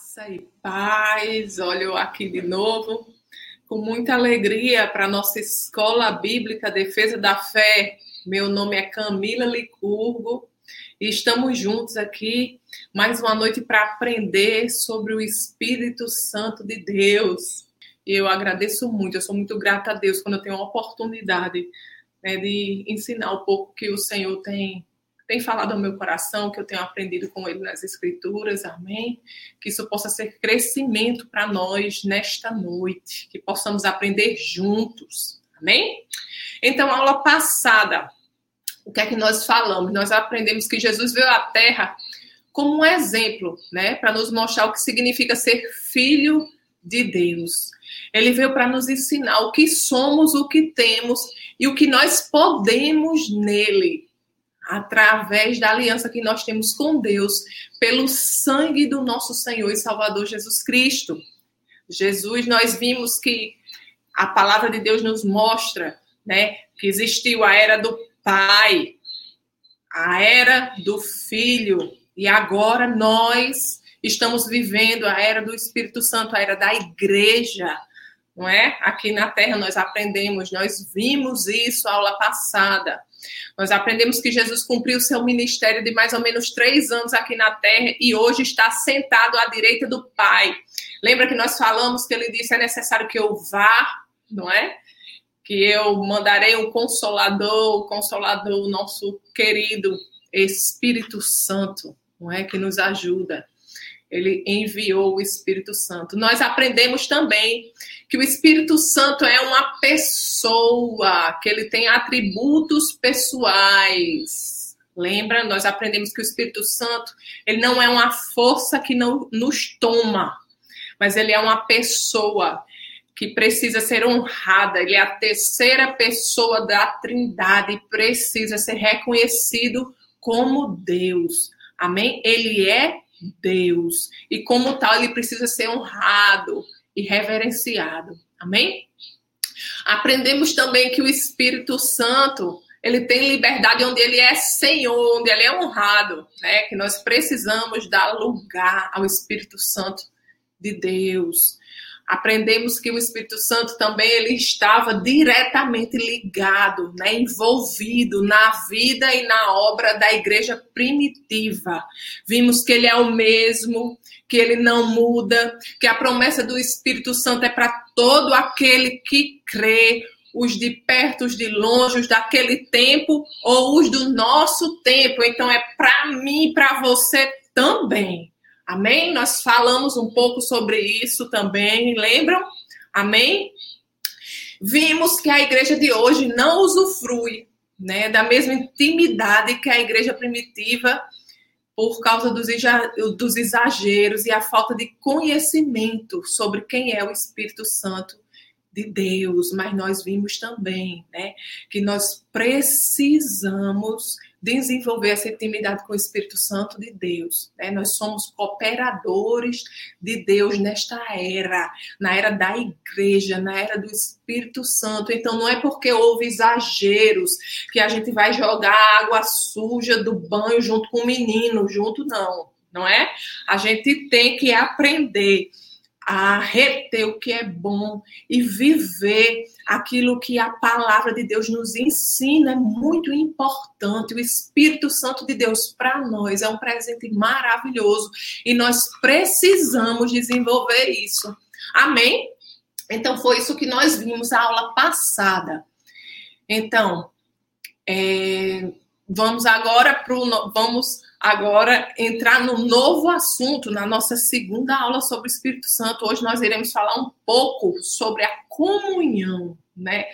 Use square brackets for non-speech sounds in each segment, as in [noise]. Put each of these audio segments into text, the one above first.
Graça e paz. Olha eu aqui de novo, com muita alegria para nossa escola bíblica Defesa da Fé. Meu nome é Camila Licurgo e estamos juntos aqui mais uma noite para aprender sobre o Espírito Santo de Deus. E eu agradeço muito, eu sou muito grata a Deus quando eu tenho a oportunidade né, de ensinar um pouco que o Senhor tem tem falado ao meu coração, que eu tenho aprendido com ele nas Escrituras, amém? Que isso possa ser crescimento para nós nesta noite, que possamos aprender juntos, amém? Então, aula passada, o que é que nós falamos? Nós aprendemos que Jesus veio à Terra como um exemplo, né, para nos mostrar o que significa ser filho de Deus. Ele veio para nos ensinar o que somos, o que temos e o que nós podemos nele através da aliança que nós temos com Deus, pelo sangue do nosso Senhor e Salvador Jesus Cristo. Jesus, nós vimos que a palavra de Deus nos mostra, né, que existiu a era do Pai, a era do Filho, e agora nós estamos vivendo a era do Espírito Santo, a era da igreja, não é? Aqui na Terra nós aprendemos, nós vimos isso aula passada. Nós aprendemos que Jesus cumpriu seu ministério de mais ou menos três anos aqui na terra e hoje está sentado à direita do Pai. Lembra que nós falamos que ele disse: é necessário que eu vá, não é? Que eu mandarei um consolador, o consolador, o nosso querido Espírito Santo, não é? Que nos ajuda ele enviou o Espírito Santo. Nós aprendemos também que o Espírito Santo é uma pessoa, que ele tem atributos pessoais. Lembra? Nós aprendemos que o Espírito Santo, ele não é uma força que não nos toma, mas ele é uma pessoa que precisa ser honrada. Ele é a terceira pessoa da Trindade e precisa ser reconhecido como Deus. Amém? Ele é Deus. E como tal, ele precisa ser honrado e reverenciado. Amém? Aprendemos também que o Espírito Santo, ele tem liberdade onde ele é Senhor, onde ele é honrado, né? Que nós precisamos dar lugar ao Espírito Santo de Deus aprendemos que o Espírito Santo também ele estava diretamente ligado, né, envolvido na vida e na obra da igreja primitiva. Vimos que ele é o mesmo, que ele não muda, que a promessa do Espírito Santo é para todo aquele que crê, os de perto, os de longe, os daquele tempo ou os do nosso tempo. Então é para mim, para você também. Amém? Nós falamos um pouco sobre isso também, lembram? Amém? Vimos que a igreja de hoje não usufrui né, da mesma intimidade que a igreja primitiva por causa dos exageros e a falta de conhecimento sobre quem é o Espírito Santo de Deus, mas nós vimos também, né, que nós precisamos desenvolver essa intimidade com o Espírito Santo de Deus. Né? Nós somos cooperadores de Deus nesta era, na era da igreja, na era do Espírito Santo. Então, não é porque houve exageros que a gente vai jogar água suja do banho junto com o menino, junto não, não é? A gente tem que aprender a reter o que é bom e viver aquilo que a palavra de Deus nos ensina é muito importante. O Espírito Santo de Deus para nós é um presente maravilhoso e nós precisamos desenvolver isso. Amém? Então foi isso que nós vimos na aula passada. Então, é, vamos agora para o vamos agora entrar no novo assunto, na nossa segunda aula sobre o Espírito Santo. Hoje nós iremos falar um pouco sobre a comunhão, né?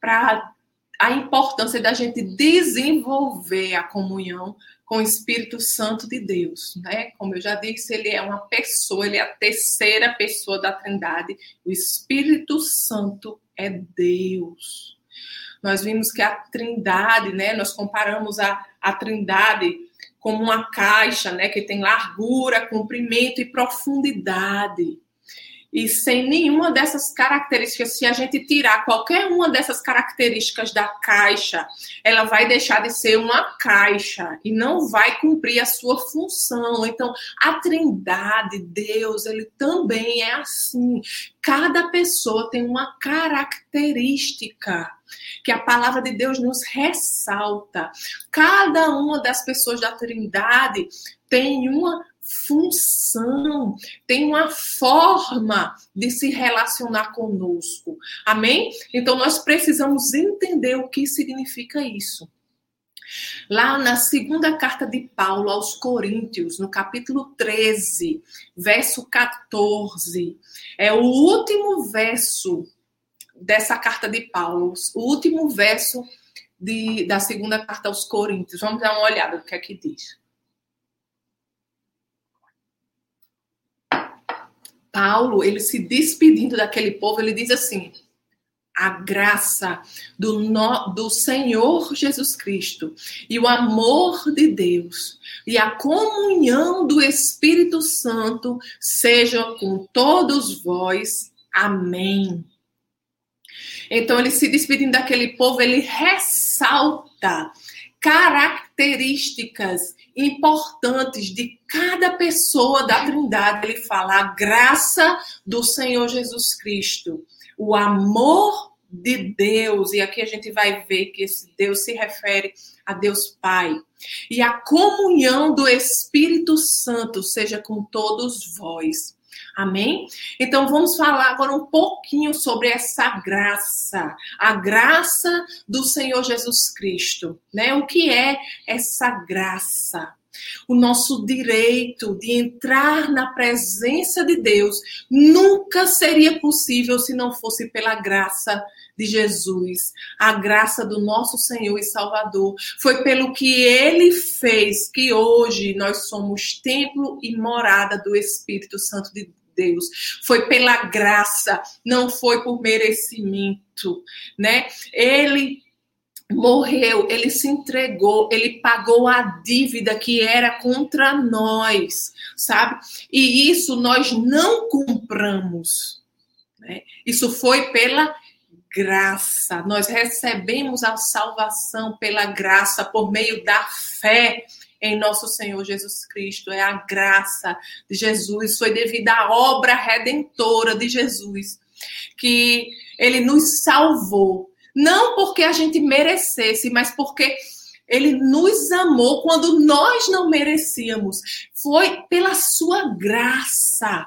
Para a importância da gente desenvolver a comunhão com o Espírito Santo de Deus, né? Como eu já disse, ele é uma pessoa, ele é a terceira pessoa da Trindade. O Espírito Santo é Deus. Nós vimos que a Trindade, né? Nós comparamos a, a Trindade como uma caixa, né, que tem largura, comprimento e profundidade. E sem nenhuma dessas características, se a gente tirar qualquer uma dessas características da caixa, ela vai deixar de ser uma caixa e não vai cumprir a sua função. Então, a Trindade, Deus, ele também é assim. Cada pessoa tem uma característica que a palavra de Deus nos ressalta. Cada uma das pessoas da Trindade tem uma função, tem uma forma de se relacionar conosco. Amém? Então nós precisamos entender o que significa isso. Lá na segunda carta de Paulo aos Coríntios, no capítulo 13, verso 14, é o último verso dessa carta de Paulo, o último verso de, da segunda carta aos Coríntios. Vamos dar uma olhada no que é que diz. Paulo, ele se despedindo daquele povo, ele diz assim: a graça do, no, do Senhor Jesus Cristo e o amor de Deus e a comunhão do Espírito Santo sejam com todos vós. Amém. Então, ele se despedindo daquele povo, ele ressalta características importantes de cada pessoa da Trindade. Ele fala a graça do Senhor Jesus Cristo, o amor de Deus, e aqui a gente vai ver que esse Deus se refere a Deus Pai, e a comunhão do Espírito Santo seja com todos vós. Amém? Então vamos falar agora um pouquinho sobre essa graça, a graça do Senhor Jesus Cristo, né? O que é essa graça? O nosso direito de entrar na presença de Deus nunca seria possível se não fosse pela graça de Jesus, a graça do nosso Senhor e Salvador. Foi pelo que ele fez que hoje nós somos templo e morada do Espírito Santo de Deus. Foi pela graça, não foi por merecimento, né? Ele morreu, ele se entregou, ele pagou a dívida que era contra nós, sabe? E isso nós não compramos. Né? Isso foi pela graça. Nós recebemos a salvação pela graça por meio da fé em nosso Senhor Jesus Cristo. É a graça de Jesus, foi devido à obra redentora de Jesus que ele nos salvou. Não porque a gente merecesse, mas porque ele nos amou quando nós não merecíamos. Foi pela sua graça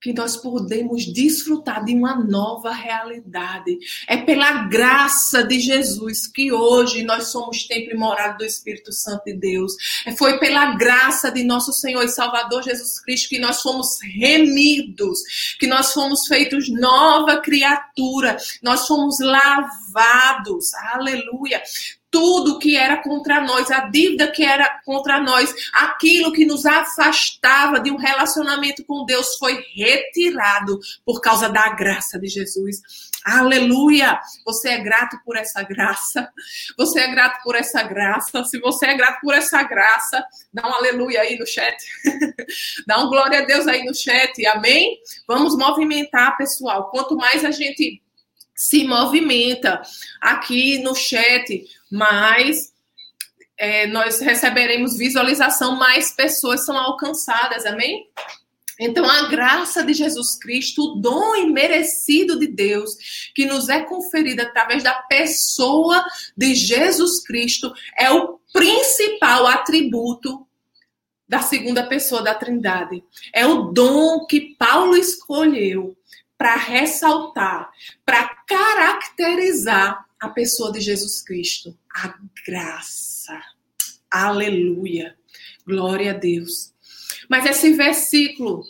que nós podemos desfrutar de uma nova realidade. É pela graça de Jesus que hoje nós somos templo e morada do Espírito Santo de Deus. É, foi pela graça de nosso Senhor e Salvador Jesus Cristo que nós fomos remidos, que nós fomos feitos nova criatura, nós fomos lavados. Aleluia tudo que era contra nós, a dívida que era contra nós, aquilo que nos afastava de um relacionamento com Deus foi retirado por causa da graça de Jesus. Aleluia! Você é grato por essa graça. Você é grato por essa graça. Se você é grato por essa graça, dá um aleluia aí no chat. [laughs] dá um glória a Deus aí no chat. Amém? Vamos movimentar, pessoal. Quanto mais a gente se movimenta aqui no chat, mais é, nós receberemos visualização, mais pessoas são alcançadas, amém? Então, a graça de Jesus Cristo, o dom imerecido de Deus, que nos é conferido através da pessoa de Jesus Cristo, é o principal atributo da segunda pessoa da Trindade. É o dom que Paulo escolheu para ressaltar, para caracterizar a pessoa de Jesus Cristo. A graça. Aleluia. Glória a Deus. Mas esse versículo,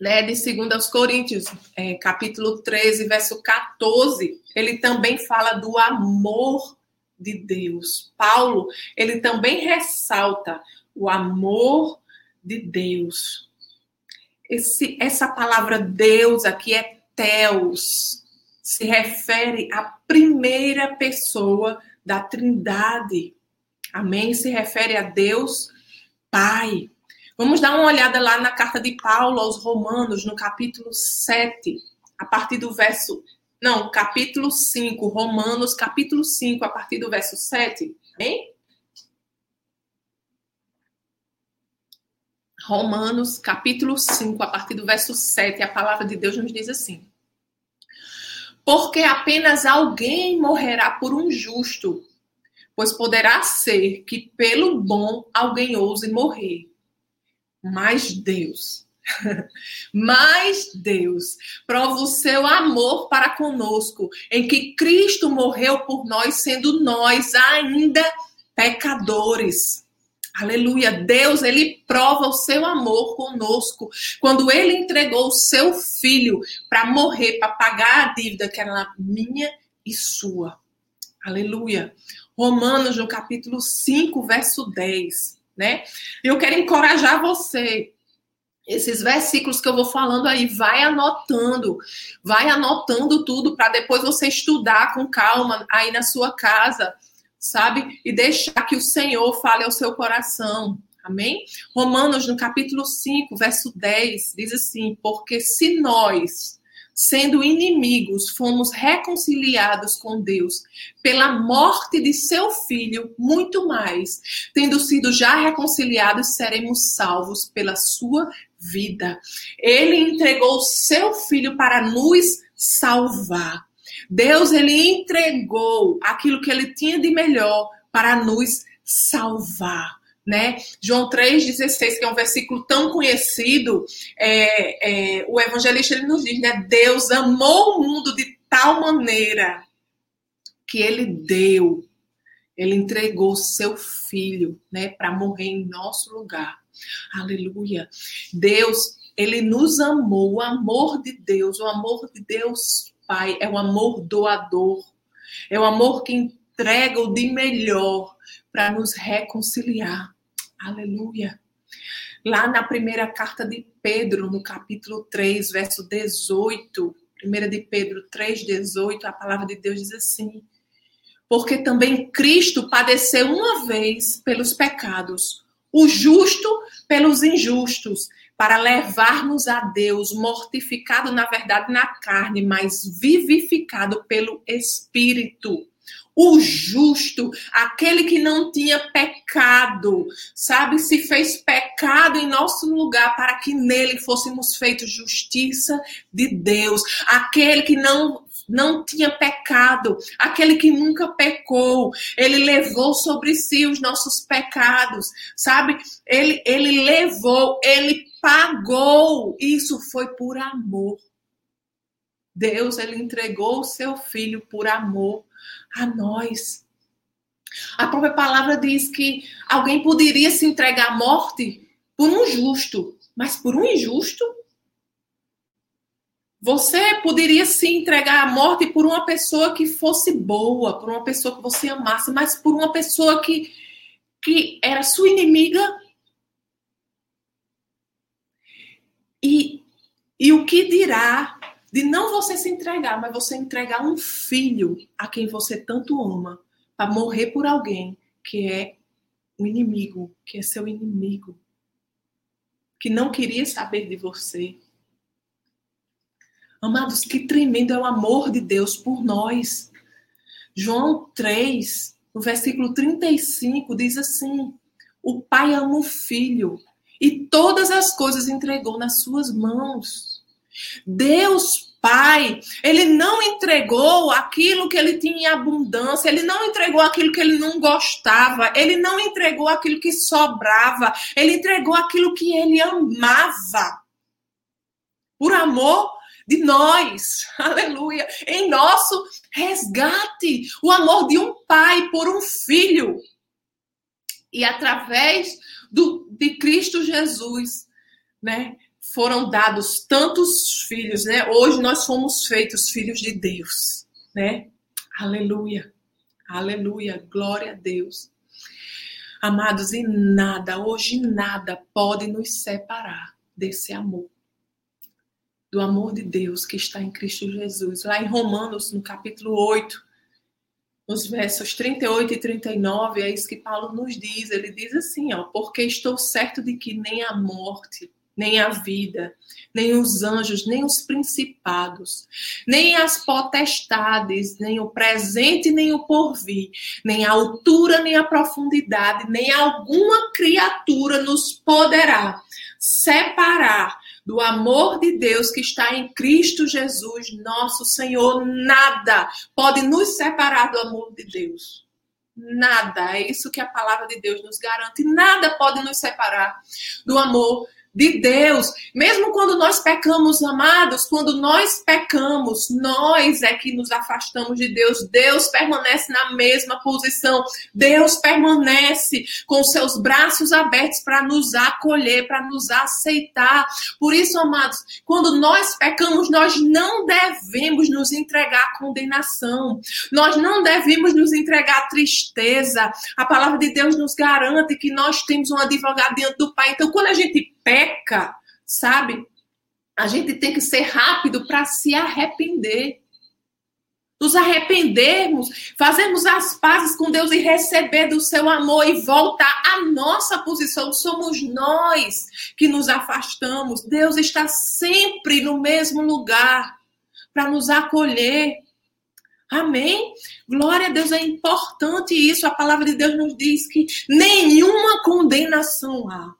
né, de 2 Coríntios, é, capítulo 13, verso 14, ele também fala do amor de Deus. Paulo, ele também ressalta o amor de Deus. Esse, essa palavra Deus aqui é Teos, se refere à primeira pessoa da Trindade. Amém? Se refere a Deus Pai. Vamos dar uma olhada lá na carta de Paulo aos Romanos, no capítulo 7, a partir do verso. Não, capítulo 5, Romanos, capítulo 5, a partir do verso 7. Amém? Romanos, capítulo 5, a partir do verso 7, a palavra de Deus nos diz assim: Porque apenas alguém morrerá por um justo, pois poderá ser que pelo bom alguém ouse morrer. Mas Deus, [laughs] mas Deus prova o seu amor para conosco, em que Cristo morreu por nós, sendo nós ainda pecadores. Aleluia. Deus, ele prova o seu amor conosco quando ele entregou o seu filho para morrer, para pagar a dívida que era minha e sua. Aleluia. Romanos, no capítulo 5, verso 10, né? Eu quero encorajar você. Esses versículos que eu vou falando aí, vai anotando, vai anotando tudo para depois você estudar com calma aí na sua casa sabe? E deixar que o Senhor fale ao seu coração. Amém? Romanos, no capítulo 5, verso 10, diz assim: Porque se nós, sendo inimigos, fomos reconciliados com Deus pela morte de seu filho, muito mais, tendo sido já reconciliados, seremos salvos pela sua vida. Ele entregou seu filho para nos salvar. Deus ele entregou aquilo que ele tinha de melhor para nos salvar. Né? João 3,16, que é um versículo tão conhecido, é, é, o evangelista ele nos diz, né? Deus amou o mundo de tal maneira que ele deu, ele entregou seu filho, né, para morrer em nosso lugar. Aleluia. Deus, ele nos amou, o amor de Deus, o amor de Deus Pai é o amor doador, é o amor que entrega o de melhor para nos reconciliar. Aleluia. Lá na primeira carta de Pedro, no capítulo 3, verso 18, primeira de Pedro 3, 18, a palavra de Deus diz assim: Porque também Cristo padeceu uma vez pelos pecados, o justo pelos injustos, para levar-nos a Deus, mortificado na verdade na carne, mas vivificado pelo Espírito. O justo, aquele que não tinha pecado, sabe, se fez pecado em nosso lugar para que nele fôssemos feitos justiça de Deus. Aquele que não não tinha pecado, aquele que nunca pecou, ele levou sobre si os nossos pecados, sabe? Ele, ele levou, ele pagou. Isso foi por amor. Deus, ele entregou o seu filho por amor a nós. A própria palavra diz que alguém poderia se entregar à morte por um justo, mas por um injusto você poderia se entregar à morte por uma pessoa que fosse boa, por uma pessoa que você amasse, mas por uma pessoa que, que era sua inimiga. E, e o que dirá de não você se entregar, mas você entregar um filho a quem você tanto ama, para morrer por alguém que é um inimigo, que é seu inimigo, que não queria saber de você, Amados, que tremendo é o amor de Deus por nós. João 3, no versículo 35, diz assim: O Pai ama o Filho e todas as coisas entregou nas suas mãos. Deus Pai, ele não entregou aquilo que ele tinha em abundância, ele não entregou aquilo que ele não gostava, ele não entregou aquilo que sobrava, ele entregou aquilo que ele amava. Por amor de nós, [laughs] aleluia, em nosso resgate, o amor de um pai por um filho. E através do, de Cristo Jesus, né, foram dados tantos filhos, né? Hoje nós fomos feitos filhos de Deus, né? Aleluia. Aleluia. Glória a Deus. Amados, e nada, hoje nada pode nos separar desse amor do amor de Deus que está em Cristo Jesus. Lá em Romanos, no capítulo 8, nos versos 38 e 39, é isso que Paulo nos diz. Ele diz assim, ó, porque estou certo de que nem a morte, nem a vida, nem os anjos, nem os principados, nem as potestades, nem o presente, nem o porvir, nem a altura, nem a profundidade, nem alguma criatura nos poderá separar do amor de Deus que está em Cristo Jesus, nosso Senhor. Nada pode nos separar do amor de Deus. Nada. É isso que a palavra de Deus nos garante. Nada pode nos separar do amor de Deus. Mesmo quando nós pecamos, amados, quando nós pecamos, nós é que nos afastamos de Deus. Deus permanece na mesma posição. Deus permanece com seus braços abertos para nos acolher, para nos aceitar. Por isso, amados, quando nós pecamos, nós não devemos nos entregar à condenação. Nós não devemos nos entregar à tristeza. A palavra de Deus nos garante que nós temos um advogado diante do Pai. Então, quando a gente peca, sabe? A gente tem que ser rápido para se arrepender. Nos arrependermos, fazermos as pazes com Deus e receber do seu amor e voltar à nossa posição. Somos nós que nos afastamos. Deus está sempre no mesmo lugar para nos acolher. Amém? Glória a Deus, é importante isso. A palavra de Deus nos diz que nenhuma condenação há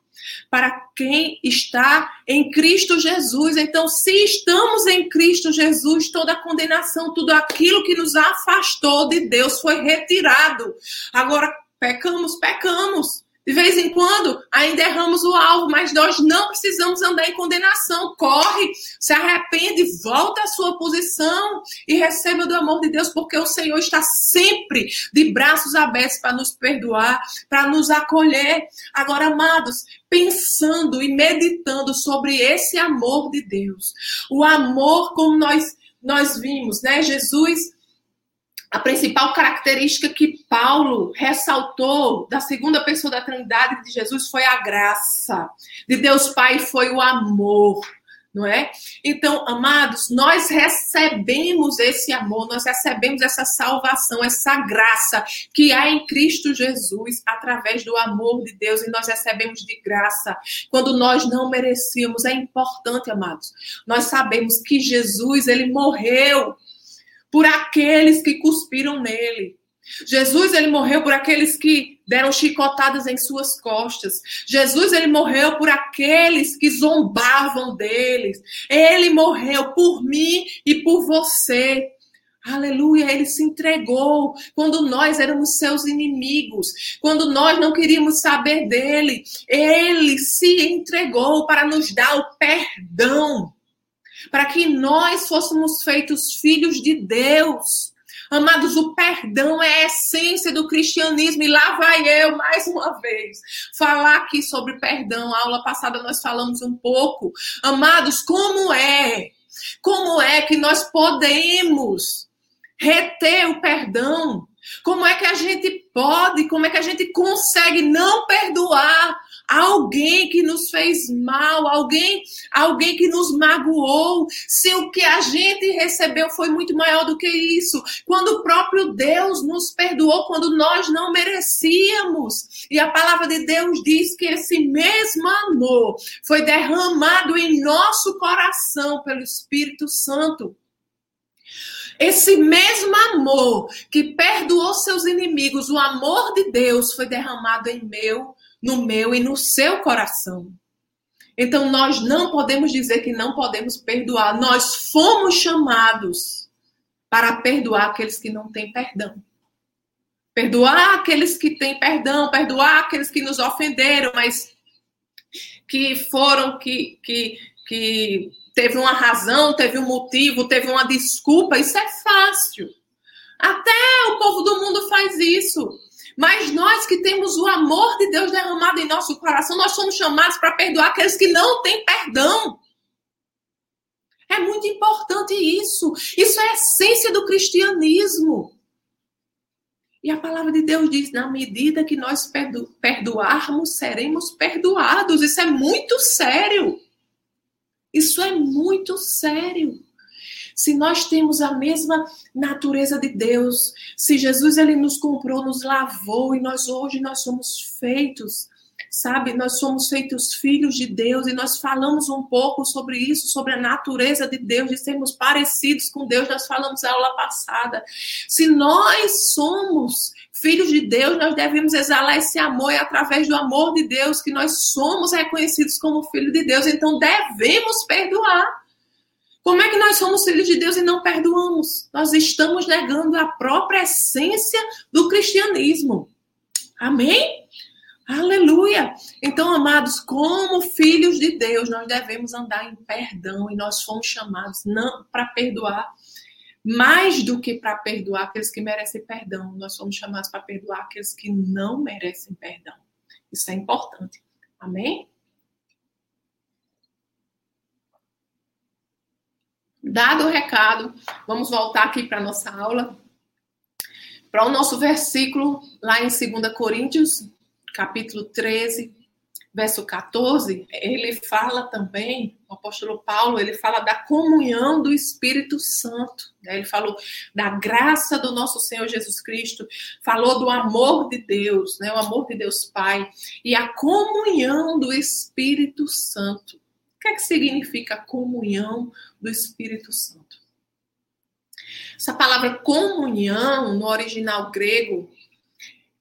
para quem está em Cristo Jesus. Então, se estamos em Cristo Jesus, toda a condenação, tudo aquilo que nos afastou de Deus foi retirado. Agora, pecamos, pecamos. De vez em quando, ainda erramos o alvo, mas nós não precisamos andar em condenação. Corre, se arrepende, volta à sua posição e receba do amor de Deus, porque o Senhor está sempre de braços abertos para nos perdoar, para nos acolher. Agora, amados, pensando e meditando sobre esse amor de Deus, o amor como nós nós vimos, né? Jesus a principal característica que Paulo ressaltou da segunda pessoa da Trindade de Jesus foi a graça. De Deus Pai foi o amor, não é? Então, amados, nós recebemos esse amor, nós recebemos essa salvação, essa graça que há em Cristo Jesus através do amor de Deus e nós recebemos de graça quando nós não merecíamos. É importante, amados. Nós sabemos que Jesus, ele morreu por aqueles que cuspiram nele. Jesus ele morreu por aqueles que deram chicotadas em suas costas. Jesus ele morreu por aqueles que zombavam deles. Ele morreu por mim e por você. Aleluia, ele se entregou quando nós éramos seus inimigos, quando nós não queríamos saber dele. Ele se entregou para nos dar o perdão para que nós fôssemos feitos filhos de Deus. Amados, o perdão é a essência do cristianismo, e lá vai eu, mais uma vez, falar aqui sobre perdão. A aula passada nós falamos um pouco. Amados, como é? Como é que nós podemos reter o perdão? Como é que a gente pode, como é que a gente consegue não perdoar alguém que nos fez mal, alguém, alguém que nos magoou, se o que a gente recebeu foi muito maior do que isso, quando o próprio Deus nos perdoou quando nós não merecíamos. E a palavra de Deus diz que esse mesmo amor foi derramado em nosso coração pelo Espírito Santo. Esse mesmo amor que perdoou seus inimigos, o amor de Deus foi derramado em meu no meu e no seu coração. Então nós não podemos dizer que não podemos perdoar. Nós fomos chamados para perdoar aqueles que não têm perdão. Perdoar aqueles que têm perdão, perdoar aqueles que nos ofenderam, mas que foram que que que teve uma razão, teve um motivo, teve uma desculpa, isso é fácil. Até o povo do mundo faz isso. Mas nós que temos o amor de Deus derramado em nosso coração, nós somos chamados para perdoar aqueles que não têm perdão. É muito importante isso. Isso é a essência do cristianismo. E a palavra de Deus diz: na medida que nós perdo perdoarmos, seremos perdoados. Isso é muito sério. Isso é muito sério. Se nós temos a mesma natureza de Deus, se Jesus ele nos comprou, nos lavou e nós hoje nós somos feitos sabe? Nós somos feitos filhos de Deus e nós falamos um pouco sobre isso, sobre a natureza de Deus, de sermos parecidos com Deus. Nós falamos na aula passada. Se nós somos filhos de Deus, nós devemos exalar esse amor e através do amor de Deus que nós somos reconhecidos como filhos de Deus. Então devemos perdoar. Como é que nós somos filhos de Deus e não perdoamos? Nós estamos negando a própria essência do cristianismo. Amém? Aleluia! Então, amados, como filhos de Deus, nós devemos andar em perdão e nós fomos chamados não para perdoar, mais do que para perdoar aqueles que merecem perdão, nós fomos chamados para perdoar aqueles que não merecem perdão. Isso é importante. Amém? Dado o recado, vamos voltar aqui para nossa aula, para o nosso versículo lá em 2 Coríntios capítulo 13, verso 14, ele fala também, o apóstolo Paulo, ele fala da comunhão do Espírito Santo. Né? Ele falou da graça do nosso Senhor Jesus Cristo, falou do amor de Deus, né? o amor de Deus Pai, e a comunhão do Espírito Santo. O que é que significa comunhão do Espírito Santo? Essa palavra comunhão, no original grego,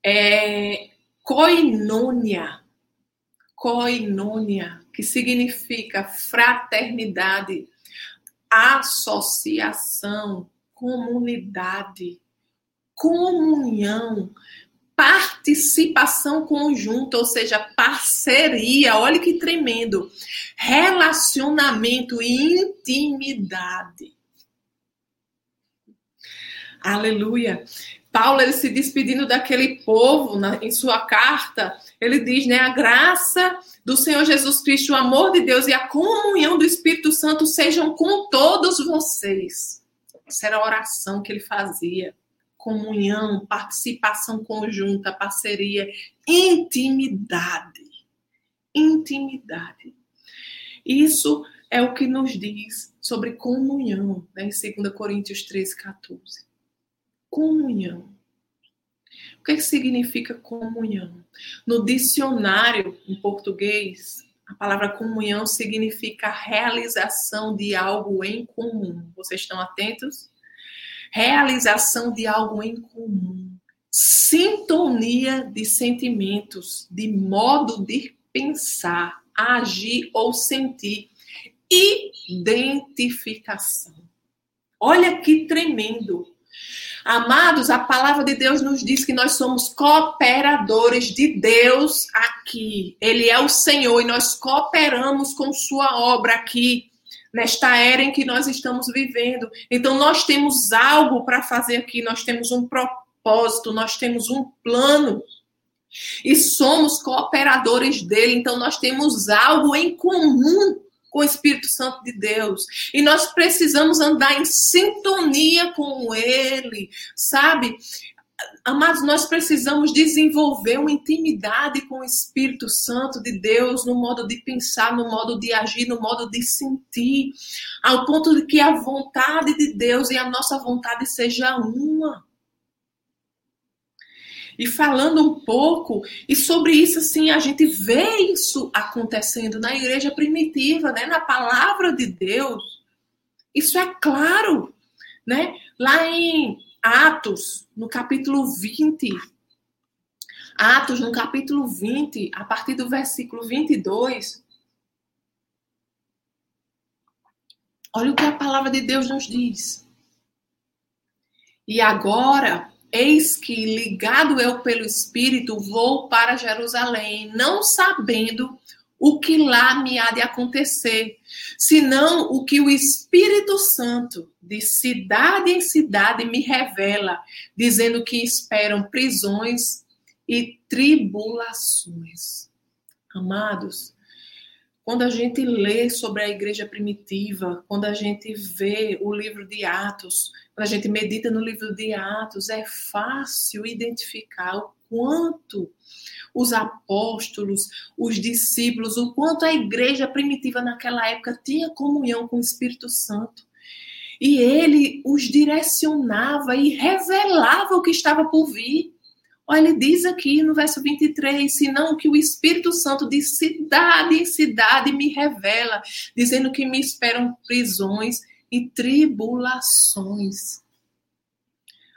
é, koinonia. Koinonia, que significa fraternidade, associação, comunidade, comunhão, participação conjunta, ou seja, parceria. Olha que tremendo. Relacionamento e intimidade. Aleluia. Paulo ele se despedindo daquele povo na, em sua carta, ele diz, né, a graça do Senhor Jesus Cristo, o amor de Deus e a comunhão do Espírito Santo sejam com todos vocês. Essa era a oração que ele fazia. Comunhão, participação conjunta, parceria, intimidade. Intimidade. Isso é o que nos diz sobre comunhão, né, em 2 Coríntios 13, 14 comunhão. O que, é que significa comunhão? No dicionário em português, a palavra comunhão significa realização de algo em comum. Vocês estão atentos? Realização de algo em comum. Sintonia de sentimentos, de modo de pensar, agir ou sentir. Identificação. Olha que tremendo. Amados, a palavra de Deus nos diz que nós somos cooperadores de Deus aqui. Ele é o Senhor e nós cooperamos com Sua obra aqui, nesta era em que nós estamos vivendo. Então, nós temos algo para fazer aqui, nós temos um propósito, nós temos um plano. E somos cooperadores dele, então nós temos algo em comum com o Espírito Santo de Deus. E nós precisamos andar em sintonia com Ele, sabe? Amados, nós precisamos desenvolver uma intimidade com o Espírito Santo de Deus no modo de pensar, no modo de agir, no modo de sentir, ao ponto de que a vontade de Deus e a nossa vontade seja uma e falando um pouco, e sobre isso, assim, a gente vê isso acontecendo na igreja primitiva, né? na palavra de Deus. Isso é claro, né? Lá em Atos, no capítulo 20, Atos, no capítulo 20, a partir do versículo 22, olha o que a palavra de Deus nos diz. E agora, Eis que, ligado eu pelo Espírito, vou para Jerusalém, não sabendo o que lá me há de acontecer, senão o que o Espírito Santo, de cidade em cidade, me revela, dizendo que esperam prisões e tribulações. Amados, quando a gente lê sobre a igreja primitiva, quando a gente vê o livro de Atos, quando a gente medita no livro de Atos, é fácil identificar o quanto os apóstolos, os discípulos, o quanto a igreja primitiva naquela época tinha comunhão com o Espírito Santo. E ele os direcionava e revelava o que estava por vir. Olha, ele diz aqui no verso 23, senão que o Espírito Santo de cidade em cidade me revela, dizendo que me esperam prisões e tribulações.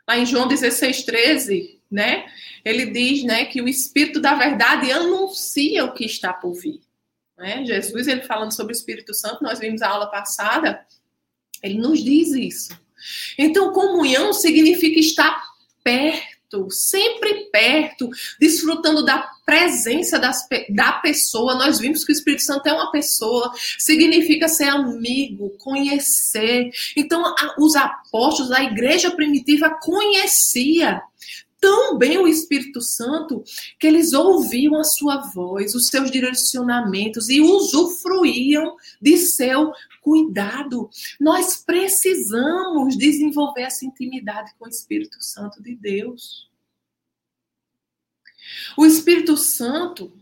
Lá em João 16, 13, né? Ele diz, né, que o Espírito da verdade anuncia o que está por vir. Né? Jesus, ele falando sobre o Espírito Santo, nós vimos a aula passada, ele nos diz isso. Então, comunhão significa estar perto, sempre perto, desfrutando da presença das, da pessoa. Nós vimos que o Espírito Santo é uma pessoa, significa ser amigo, conhecer. Então, os apóstolos, a igreja primitiva conhecia tão bem o Espírito Santo que eles ouviam a sua voz, os seus direcionamentos e usufruíam de seu cuidado. Nós precisamos desenvolver essa intimidade com o Espírito Santo de Deus. O Espírito Santo,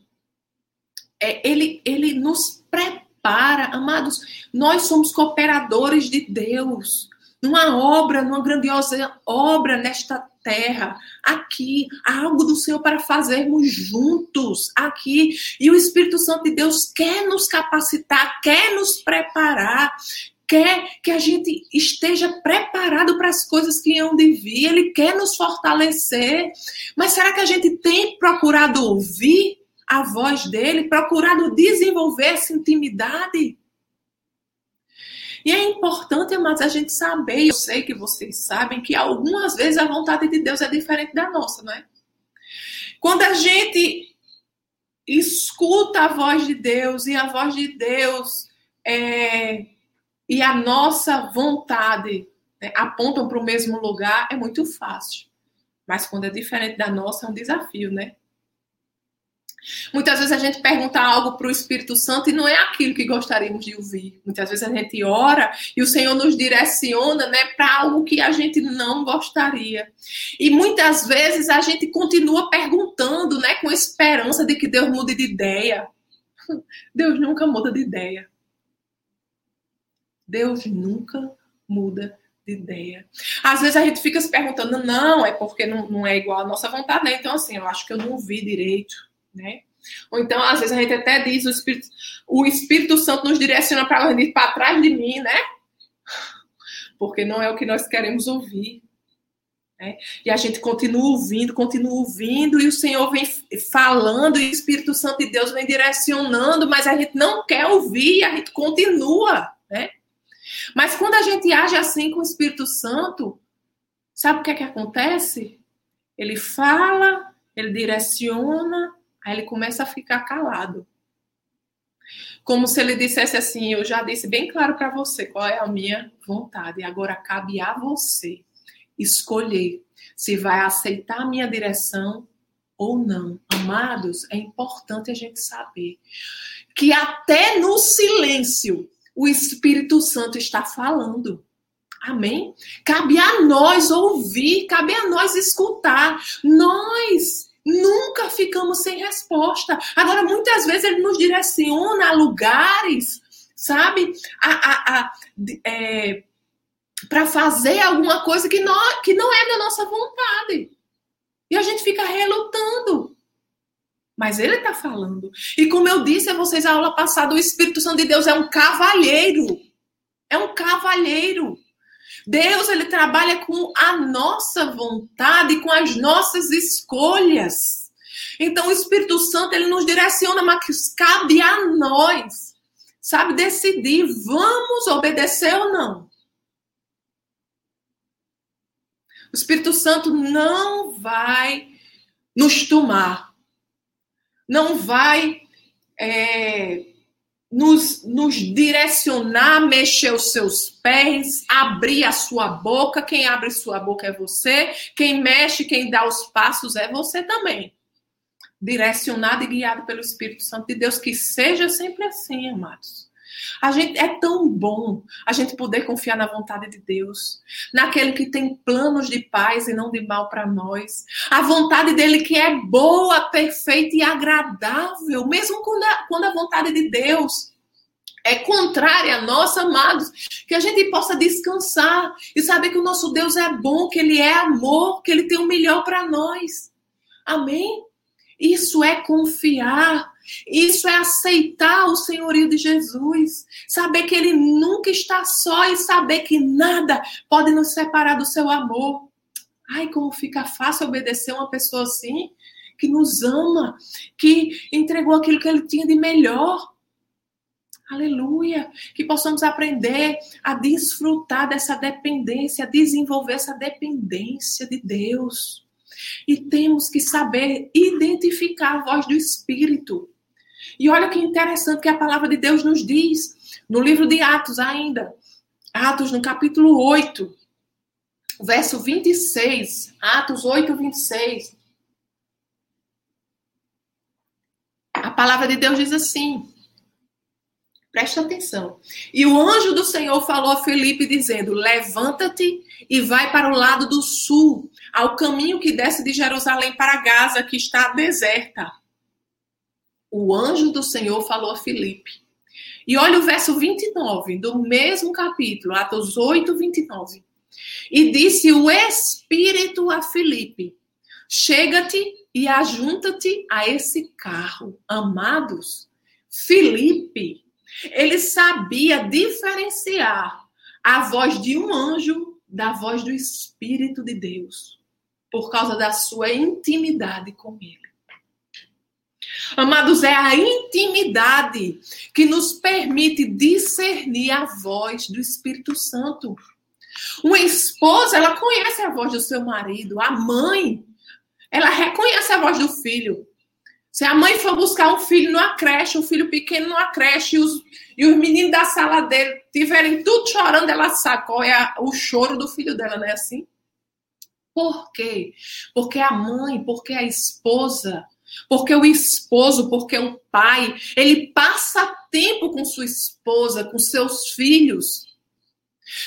é, ele, ele nos prepara, amados, nós somos cooperadores de Deus numa obra, numa grandiosa obra nesta terra, aqui, algo do Senhor para fazermos juntos, aqui. E o Espírito Santo de Deus quer nos capacitar, quer nos preparar, quer que a gente esteja preparado para as coisas que hão de vir, ele quer nos fortalecer. Mas será que a gente tem procurado ouvir a voz dele, procurado desenvolver essa intimidade? E é importante, amados, a gente saber, eu sei que vocês sabem, que algumas vezes a vontade de Deus é diferente da nossa, não é? Quando a gente escuta a voz de Deus e a voz de Deus é, e a nossa vontade né, apontam para o mesmo lugar, é muito fácil. Mas quando é diferente da nossa, é um desafio, né? Muitas vezes a gente pergunta algo para o Espírito Santo e não é aquilo que gostaríamos de ouvir. Muitas vezes a gente ora e o Senhor nos direciona né, para algo que a gente não gostaria. E muitas vezes a gente continua perguntando né, com esperança de que Deus mude de ideia. [laughs] Deus nunca muda de ideia. Deus nunca muda de ideia. Às vezes a gente fica se perguntando, não, é porque não, não é igual à nossa vontade, né? Então, assim, eu acho que eu não vi direito né? Ou então, às vezes, a gente até diz, o Espírito, o Espírito Santo nos direciona para trás de mim, né? Porque não é o que nós queremos ouvir. Né? E a gente continua ouvindo, continua ouvindo, e o Senhor vem falando, e o Espírito Santo de Deus vem direcionando, mas a gente não quer ouvir, a gente continua, né? Mas quando a gente age assim com o Espírito Santo, sabe o que é que acontece? Ele fala, ele direciona, aí ele começa a ficar calado. Como se ele dissesse assim: Eu já disse bem claro para você qual é a minha vontade, agora cabe a você escolher se vai aceitar a minha direção ou não. Amados, é importante a gente saber que até no silêncio o Espírito Santo está falando. Amém? Cabe a nós ouvir, cabe a nós escutar. Nós nunca ficamos sem resposta. Agora, muitas vezes ele nos direciona a lugares, sabe? A, a, a é, para fazer alguma coisa que não, que não é da nossa vontade. E a gente fica relutando. Mas ele está falando. E como eu disse a vocês na aula passada, o Espírito Santo de Deus é um cavalheiro. É um cavalheiro. Deus ele trabalha com a nossa vontade, com as nossas escolhas. Então o Espírito Santo ele nos direciona, mas cabe a nós, sabe, decidir, vamos obedecer ou não. O Espírito Santo não vai nos tomar, não vai é, nos, nos direcionar, mexer os seus pés, abrir a sua boca. Quem abre sua boca é você. Quem mexe, quem dá os passos é você também. Direcionado e guiado pelo Espírito Santo de Deus, que seja sempre assim, amados. A gente é tão bom a gente poder confiar na vontade de Deus, naquele que tem planos de paz e não de mal para nós. A vontade dele que é boa, perfeita e agradável, mesmo quando a, quando a vontade de Deus é contrária a nossa, amados, que a gente possa descansar e saber que o nosso Deus é bom, que Ele é amor, que Ele tem o melhor para nós. Amém? Isso é confiar, isso é aceitar o senhorio de Jesus, saber que Ele nunca está só e saber que nada pode nos separar do seu amor. Ai, como fica fácil obedecer uma pessoa assim, que nos ama, que entregou aquilo que Ele tinha de melhor. Aleluia! Que possamos aprender a desfrutar dessa dependência, a desenvolver essa dependência de Deus. E temos que saber identificar a voz do Espírito. E olha que interessante que a palavra de Deus nos diz, no livro de Atos ainda, Atos no capítulo 8, verso 26, Atos 8, 26. A palavra de Deus diz assim: Presta atenção. E o anjo do Senhor falou a Felipe, dizendo: Levanta-te e vai para o lado do sul, ao caminho que desce de Jerusalém para Gaza, que está deserta. O anjo do Senhor falou a Felipe. E olha o verso 29 do mesmo capítulo, Atos 8, 29. E disse o Espírito a Felipe: Chega-te e ajunta-te a esse carro. Amados, Felipe ele sabia diferenciar a voz de um anjo da voz do Espírito de Deus, por causa da sua intimidade com ele. Amados, é a intimidade que nos permite discernir a voz do Espírito Santo. Uma esposa, ela conhece a voz do seu marido, a mãe, ela reconhece a voz do filho. Se a mãe for buscar um filho numa creche, um filho pequeno numa creche, e os, e os meninos da sala dele tiverem tudo chorando, ela sabe qual é a, o choro do filho dela, não é assim? Por quê? Porque a mãe, porque a esposa, porque o esposo, porque o pai, ele passa tempo com sua esposa, com seus filhos.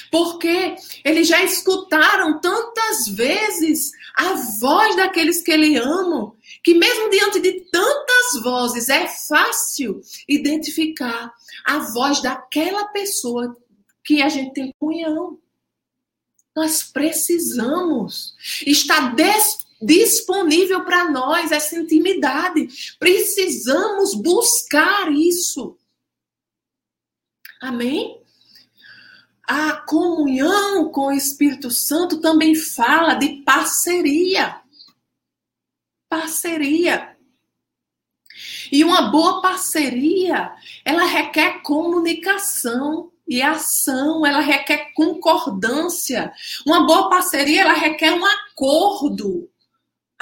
Porque eles já escutaram tantas vezes a voz daqueles que ele amam, que mesmo diante de tantas vozes é fácil identificar a voz daquela pessoa que a gente tem comunhão. Nós precisamos estar disponível para nós essa intimidade. Precisamos buscar isso. Amém? A comunhão com o Espírito Santo também fala de parceria parceria. E uma boa parceria, ela requer comunicação e ação, ela requer concordância. Uma boa parceria, ela requer um acordo.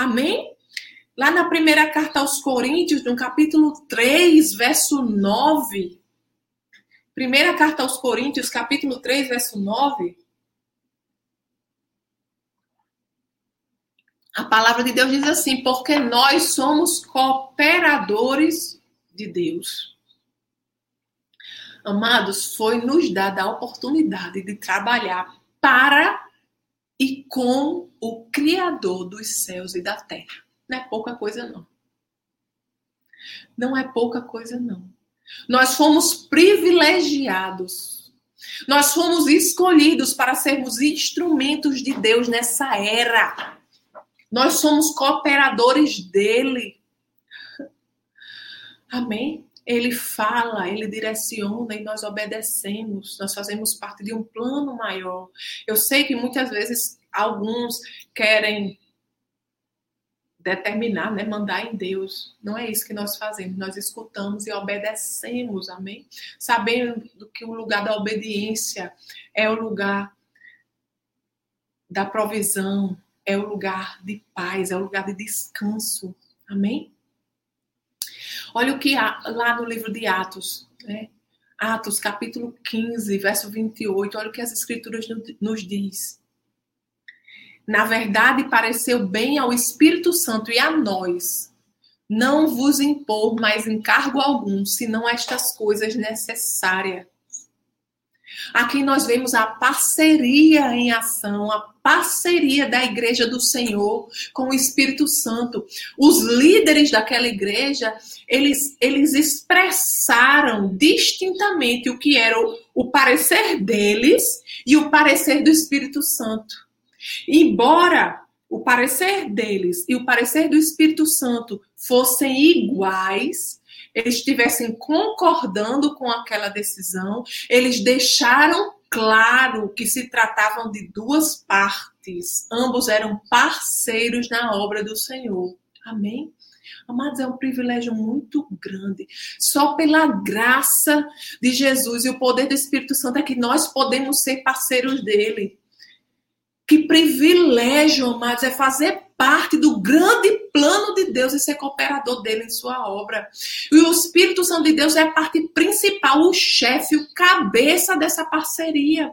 Amém? Lá na primeira carta aos Coríntios, no capítulo 3, verso 9. Primeira carta aos Coríntios, capítulo 3, verso 9. A palavra de Deus diz assim: porque nós somos cooperadores de Deus. Amados, foi nos dada a oportunidade de trabalhar para e com o Criador dos céus e da terra. Não é pouca coisa, não. Não é pouca coisa, não. Nós fomos privilegiados. Nós fomos escolhidos para sermos instrumentos de Deus nessa era. Nós somos cooperadores dele. Amém? Ele fala, ele direciona e nós obedecemos. Nós fazemos parte de um plano maior. Eu sei que muitas vezes alguns querem determinar, né, mandar em Deus. Não é isso que nós fazemos. Nós escutamos e obedecemos, amém? Sabendo que o lugar da obediência é o lugar da provisão, é o lugar de paz, é o lugar de descanso. Amém? Olha o que há lá no livro de Atos, né? Atos, capítulo 15, verso 28, olha o que as escrituras nos diz. Na verdade, pareceu bem ao Espírito Santo e a nós não vos impor mais encargo algum, senão estas coisas necessárias. Aqui nós vemos a parceria em ação, a parceria da igreja do Senhor com o Espírito Santo. Os líderes daquela igreja, eles, eles expressaram distintamente o que era o, o parecer deles e o parecer do Espírito Santo. Embora o parecer deles e o parecer do Espírito Santo fossem iguais, eles estivessem concordando com aquela decisão, eles deixaram claro que se tratavam de duas partes, ambos eram parceiros na obra do Senhor. Amém? Amados, é um privilégio muito grande. Só pela graça de Jesus e o poder do Espírito Santo é que nós podemos ser parceiros dele. Que privilégio, amados, é fazer parte do grande plano de Deus e ser cooperador dele em sua obra. E o Espírito Santo de Deus é a parte principal, o chefe, o cabeça dessa parceria.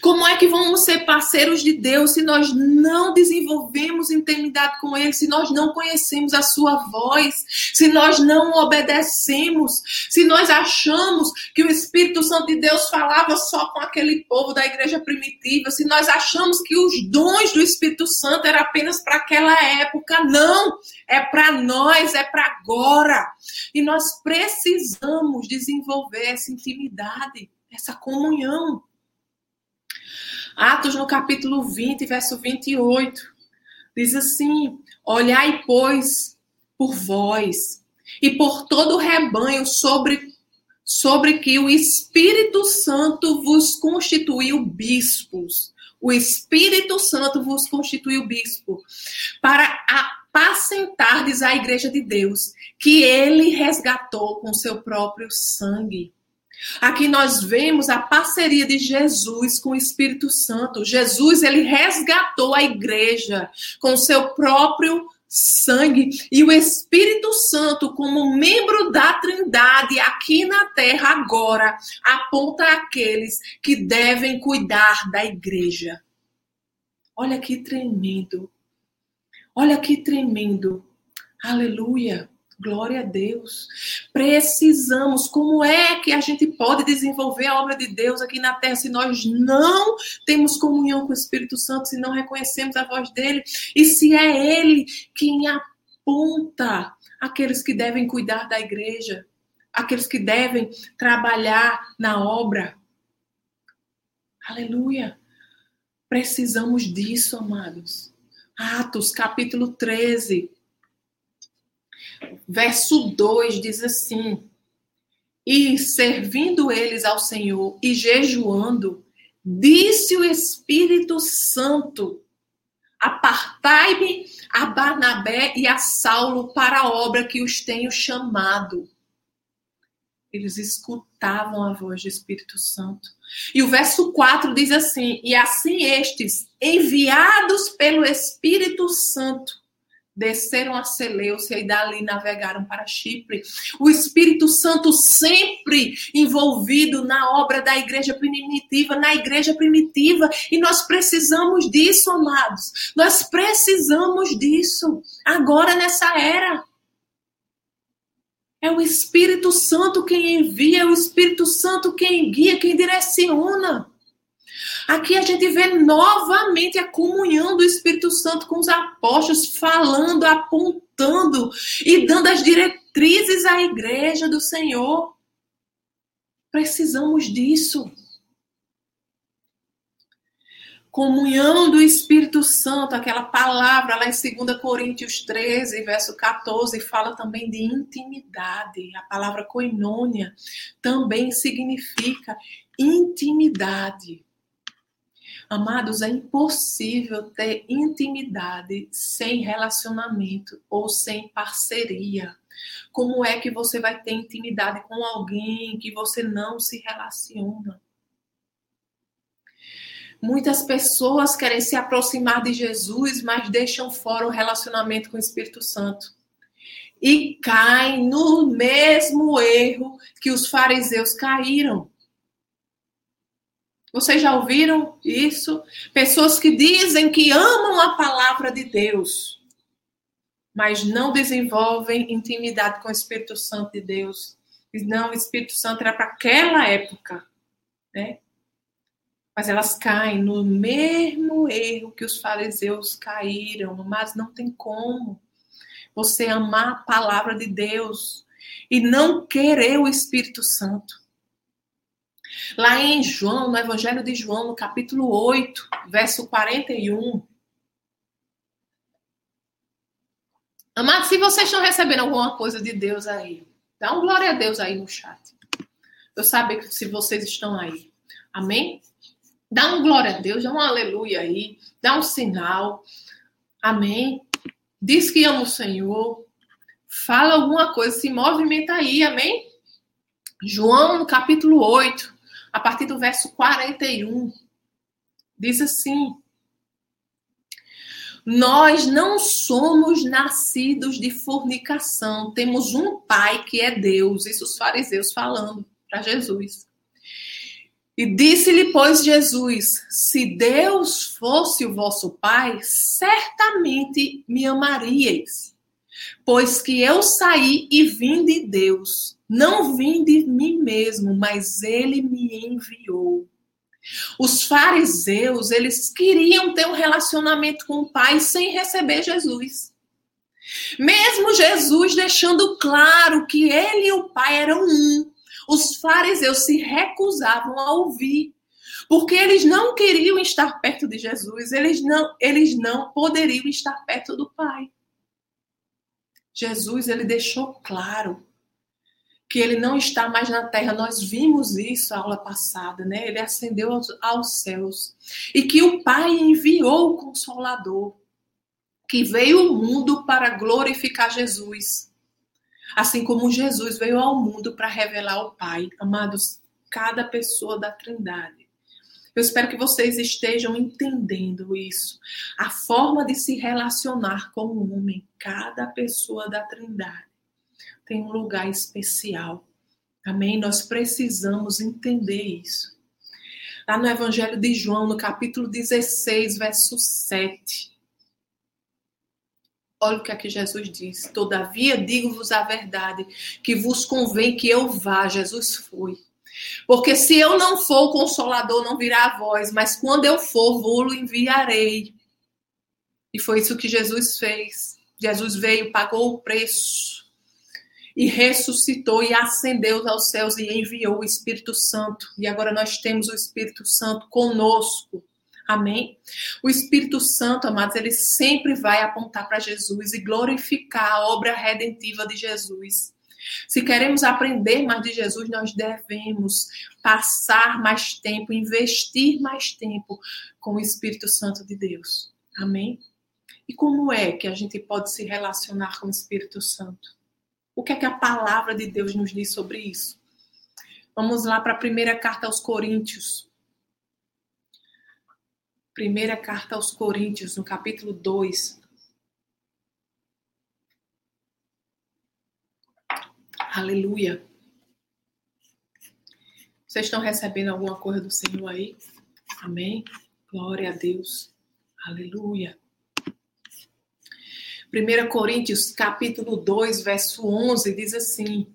Como é que vamos ser parceiros de Deus se nós não desenvolvemos intimidade com Ele, se nós não conhecemos a Sua voz, se nós não obedecemos, se nós achamos que o Espírito Santo de Deus falava só com aquele povo da igreja primitiva, se nós achamos que os dons do Espírito Santo eram apenas para aquela época? Não! É para nós, é para agora. E nós precisamos desenvolver essa intimidade, essa comunhão. Atos no capítulo 20, verso 28, diz assim: Olhai, pois, por vós e por todo o rebanho sobre, sobre que o Espírito Santo vos constituiu bispos. O Espírito Santo vos constituiu bispo para apacentardes a igreja de Deus, que ele resgatou com seu próprio sangue. Aqui nós vemos a parceria de Jesus com o Espírito Santo. Jesus, ele resgatou a igreja com seu próprio sangue e o Espírito Santo como membro da Trindade aqui na terra agora aponta aqueles que devem cuidar da igreja. Olha que tremendo. Olha que tremendo. Aleluia. Glória a Deus. Precisamos. Como é que a gente pode desenvolver a obra de Deus aqui na terra se nós não temos comunhão com o Espírito Santo, se não reconhecemos a voz dele e se é ele quem aponta aqueles que devem cuidar da igreja, aqueles que devem trabalhar na obra? Aleluia. Precisamos disso, amados. Atos, capítulo 13 Verso 2 diz assim: E servindo eles ao Senhor e jejuando, disse o Espírito Santo: Apartai-me a Barnabé e a Saulo para a obra que os tenho chamado. Eles escutavam a voz do Espírito Santo. E o verso 4 diz assim: E assim estes, enviados pelo Espírito Santo, desceram a Seleucia e dali navegaram para Chipre. O Espírito Santo sempre envolvido na obra da igreja primitiva, na igreja primitiva, e nós precisamos disso, amados. Nós precisamos disso agora nessa era. É o Espírito Santo quem envia, é o Espírito Santo quem guia, quem direciona. Aqui a gente vê novamente a comunhão do Espírito Santo com os apóstolos, falando, apontando e dando as diretrizes à igreja do Senhor. Precisamos disso. Comunhão do Espírito Santo, aquela palavra lá em 2 Coríntios 13, verso 14, fala também de intimidade. A palavra koinônia também significa intimidade. Amados, é impossível ter intimidade sem relacionamento ou sem parceria. Como é que você vai ter intimidade com alguém que você não se relaciona? Muitas pessoas querem se aproximar de Jesus, mas deixam fora o relacionamento com o Espírito Santo. E caem no mesmo erro que os fariseus caíram. Vocês já ouviram isso? Pessoas que dizem que amam a palavra de Deus, mas não desenvolvem intimidade com o Espírito Santo de Deus. Diz, não, o Espírito Santo era para aquela época. né? Mas elas caem no mesmo erro que os fariseus caíram, mas não tem como você amar a palavra de Deus e não querer o Espírito Santo. Lá em João, no Evangelho de João, no capítulo 8, verso 41. Amados, se vocês estão recebendo alguma coisa de Deus aí, dá um glória a Deus aí no chat. Eu saber se vocês estão aí. Amém? Dá um glória a Deus, dá um aleluia aí, dá um sinal. Amém? Diz que ama o Senhor. Fala alguma coisa, se movimenta aí, amém? João, no capítulo 8, a partir do verso 41, diz assim: Nós não somos nascidos de fornicação, temos um Pai que é Deus. Isso os fariseus falando para Jesus. E disse-lhe, pois, Jesus: Se Deus fosse o vosso Pai, certamente me amaríeis, pois que eu saí e vim de Deus. Não vim de mim mesmo, mas ele me enviou. Os fariseus, eles queriam ter um relacionamento com o Pai sem receber Jesus. Mesmo Jesus deixando claro que ele e o Pai eram um, os fariseus se recusavam a ouvir, porque eles não queriam estar perto de Jesus, eles não, eles não poderiam estar perto do Pai. Jesus, ele deixou claro que ele não está mais na terra. Nós vimos isso a aula passada, né? Ele ascendeu aos, aos céus. E que o Pai enviou o Consolador, que veio ao mundo para glorificar Jesus. Assim como Jesus veio ao mundo para revelar o Pai. Amados, cada pessoa da Trindade. Eu espero que vocês estejam entendendo isso. A forma de se relacionar com o homem, cada pessoa da Trindade tem um lugar especial. Amém? Nós precisamos entender isso. Lá no Evangelho de João, no capítulo 16, verso 7. Olha o que aqui Jesus diz. Todavia digo-vos a verdade, que vos convém que eu vá. Jesus foi. Porque se eu não for, o consolador não virá a vós, mas quando eu for, vou-lo enviarei. E foi isso que Jesus fez. Jesus veio, pagou o preço e ressuscitou e ascendeu aos céus e enviou o Espírito Santo. E agora nós temos o Espírito Santo conosco. Amém? O Espírito Santo, amados, ele sempre vai apontar para Jesus e glorificar a obra redentiva de Jesus. Se queremos aprender mais de Jesus, nós devemos passar mais tempo, investir mais tempo com o Espírito Santo de Deus. Amém? E como é que a gente pode se relacionar com o Espírito Santo? O que é que a palavra de Deus nos diz sobre isso? Vamos lá para a primeira carta aos Coríntios. Primeira carta aos Coríntios, no capítulo 2. Aleluia. Vocês estão recebendo alguma coisa do Senhor aí? Amém? Glória a Deus. Aleluia. 1 Coríntios capítulo 2, verso 11 diz assim: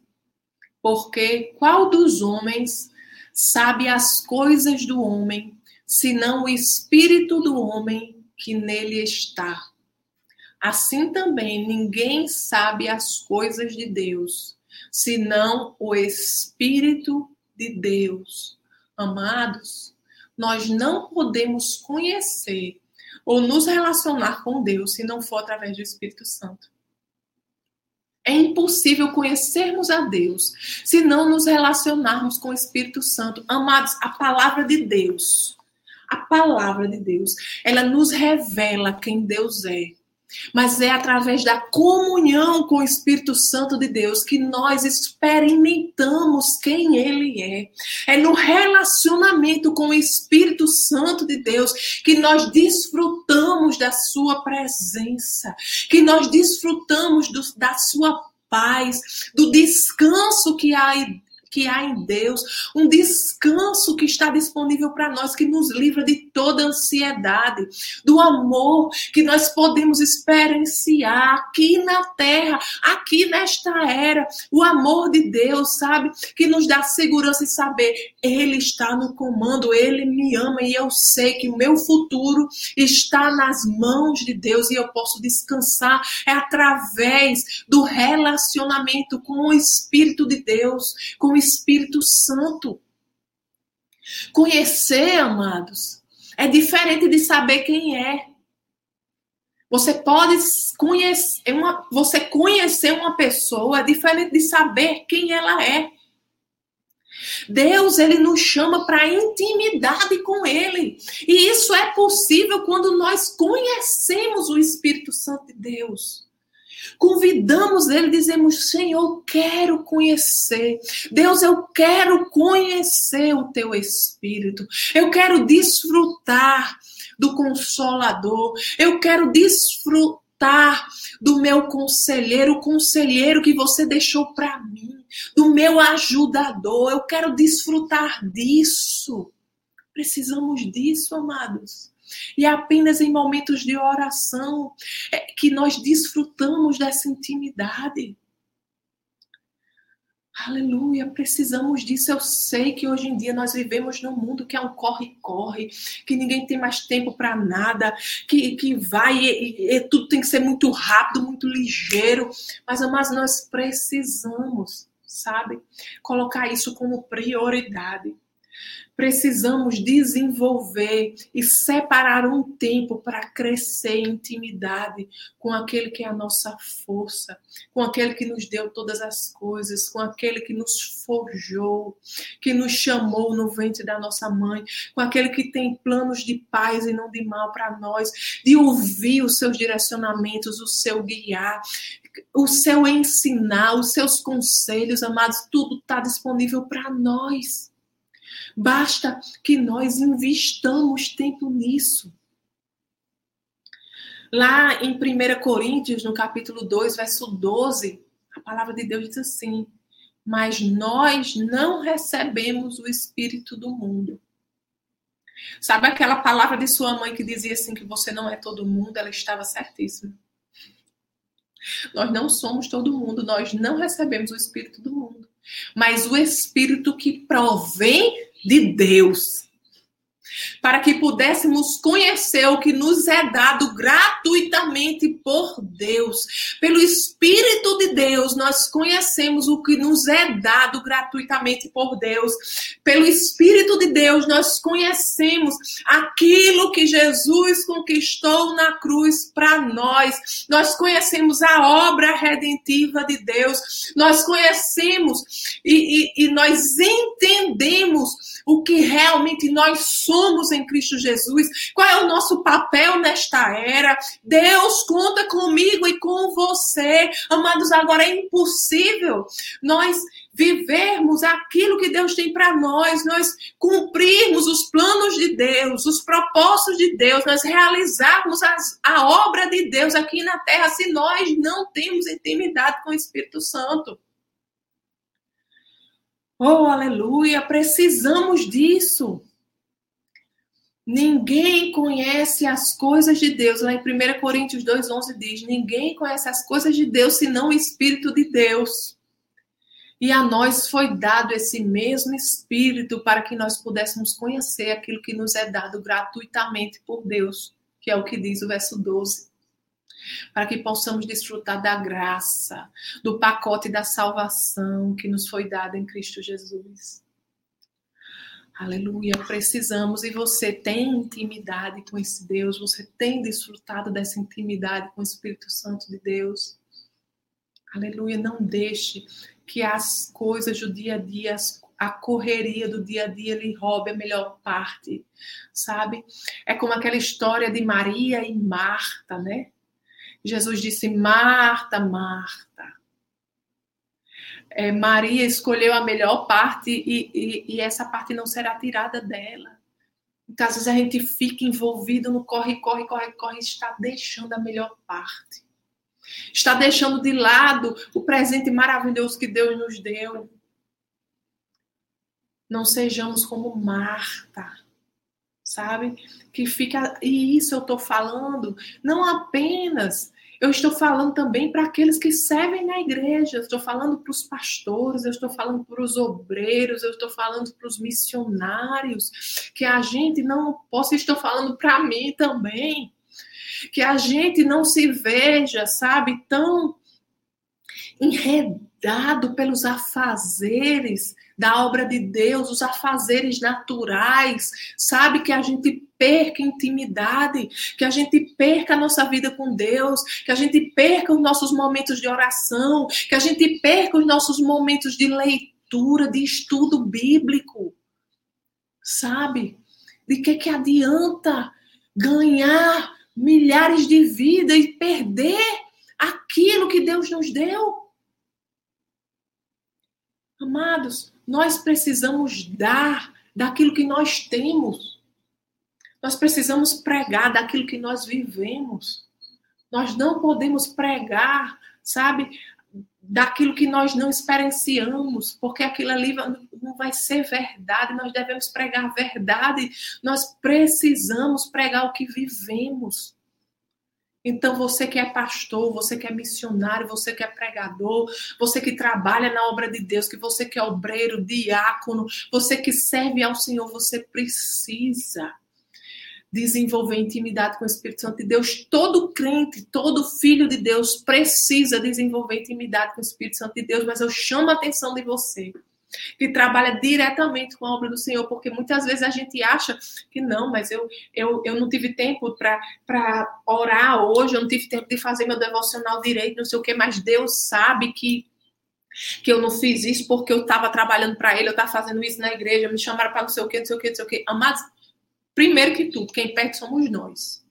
Porque qual dos homens sabe as coisas do homem, senão o espírito do homem que nele está? Assim também ninguém sabe as coisas de Deus, senão o espírito de Deus. Amados, nós não podemos conhecer ou nos relacionar com Deus se não for através do Espírito Santo. É impossível conhecermos a Deus se não nos relacionarmos com o Espírito Santo. Amados, a palavra de Deus, a palavra de Deus, ela nos revela quem Deus é mas é através da comunhão com o Espírito Santo de Deus que nós experimentamos quem Ele é. É no relacionamento com o Espírito Santo de Deus que nós desfrutamos da Sua presença, que nós desfrutamos do, da Sua paz, do descanso que há que há em Deus, um descanso que está disponível para nós, que nos livra de toda ansiedade, do amor que nós podemos experienciar aqui na terra, aqui nesta era, o amor de Deus, sabe? Que nos dá segurança e saber, Ele está no comando, Ele me ama e eu sei que o meu futuro está nas mãos de Deus e eu posso descansar. É através do relacionamento com o Espírito de Deus, com o Espírito Santo. Conhecer, amados, é diferente de saber quem é. Você pode conhecer uma, você conhecer uma pessoa é diferente de saber quem ela é. Deus, ele nos chama para intimidade com ele. E isso é possível quando nós conhecemos o Espírito Santo de Deus. Convidamos ele, dizemos: Senhor, quero conhecer. Deus, eu quero conhecer o teu Espírito. Eu quero desfrutar do Consolador. Eu quero desfrutar do meu conselheiro, o conselheiro que você deixou para mim, do meu ajudador. Eu quero desfrutar disso. Precisamos disso, amados. E é apenas em momentos de oração é que nós desfrutamos dessa intimidade. Aleluia, precisamos disso. Eu sei que hoje em dia nós vivemos num mundo que é um corre-corre, que ninguém tem mais tempo para nada, que, que vai e, e, tudo tem que ser muito rápido, muito ligeiro. Mas, mas nós precisamos, sabe, colocar isso como prioridade. Precisamos desenvolver e separar um tempo para crescer em intimidade com aquele que é a nossa força, com aquele que nos deu todas as coisas, com aquele que nos forjou, que nos chamou no ventre da nossa mãe, com aquele que tem planos de paz e não de mal para nós, de ouvir os seus direcionamentos, o seu guiar, o seu ensinar, os seus conselhos, amados, tudo está disponível para nós. Basta que nós investamos tempo nisso. Lá em 1 Coríntios, no capítulo 2, verso 12, a palavra de Deus diz assim: Mas nós não recebemos o Espírito do mundo. Sabe aquela palavra de sua mãe que dizia assim que você não é todo mundo? Ela estava certíssima. Nós não somos todo mundo, nós não recebemos o Espírito do mundo. Mas o Espírito que provém de Deus para que pudéssemos conhecer o que nos é dado gratuitamente por Deus. Pelo Espírito de Deus, nós conhecemos o que nos é dado gratuitamente por Deus. Pelo Espírito de Deus, nós conhecemos aquilo que Jesus conquistou na cruz para nós. Nós conhecemos a obra redentiva de Deus. Nós conhecemos e, e, e nós entendemos o que realmente nós somos em Cristo Jesus, qual é o nosso papel nesta era. Deus conta comigo e com você. Amados, agora é impossível nós vivermos aquilo que Deus tem para nós, nós cumprirmos os planos de Deus, os propósitos de Deus, nós realizarmos as, a obra de Deus aqui na terra se nós não temos intimidade com o Espírito Santo. Oh, aleluia! Precisamos disso. Ninguém conhece as coisas de Deus. Lá em 1 Coríntios 2,11 diz: Ninguém conhece as coisas de Deus senão o Espírito de Deus. E a nós foi dado esse mesmo Espírito para que nós pudéssemos conhecer aquilo que nos é dado gratuitamente por Deus, que é o que diz o verso 12 para que possamos desfrutar da graça, do pacote da salvação que nos foi dado em Cristo Jesus. Aleluia, precisamos e você tem intimidade com esse Deus, você tem desfrutado dessa intimidade com o Espírito Santo de Deus. Aleluia, não deixe que as coisas do dia a dia, a correria do dia a dia lhe roube a melhor parte, sabe? É como aquela história de Maria e Marta, né? Jesus disse: Marta, Marta. É, Maria escolheu a melhor parte e, e, e, essa parte não será tirada dela. Então, às vezes a gente fica envolvido no corre, corre, corre, corre, está deixando a melhor parte. Está deixando de lado o presente maravilhoso que Deus nos deu. Não sejamos como Marta, sabe? Que fica. E isso eu estou falando não apenas eu estou falando também para aqueles que servem na igreja, estou falando para os pastores, eu estou falando para os obreiros, eu estou falando para os missionários, que a gente não possa, estou falando para mim também, que a gente não se veja, sabe, tão enredado pelos afazeres da obra de Deus, os afazeres naturais, sabe? Que a gente perca intimidade, que a gente perca a nossa vida com Deus, que a gente perca os nossos momentos de oração, que a gente perca os nossos momentos de leitura, de estudo bíblico, sabe? De que que adianta ganhar milhares de vidas e perder aquilo que Deus nos deu? Amados, nós precisamos dar daquilo que nós temos. Nós precisamos pregar daquilo que nós vivemos. Nós não podemos pregar, sabe, daquilo que nós não experienciamos, porque aquilo ali não vai ser verdade. Nós devemos pregar verdade. Nós precisamos pregar o que vivemos. Então, você que é pastor, você que é missionário, você que é pregador, você que trabalha na obra de Deus, que você que é obreiro, diácono, você que serve ao Senhor, você precisa desenvolver intimidade com o Espírito Santo de Deus. Todo crente, todo filho de Deus precisa desenvolver intimidade com o Espírito Santo de Deus, mas eu chamo a atenção de você que trabalha diretamente com a obra do Senhor, porque muitas vezes a gente acha que não, mas eu, eu, eu não tive tempo para orar hoje, eu não tive tempo de fazer meu devocional direito, não sei o que, mas Deus sabe que que eu não fiz isso porque eu estava trabalhando para ele, eu estava fazendo isso na igreja, me chamaram para não sei o que, não sei o que, não sei o que. Amados, primeiro que tudo, quem perde somos nós.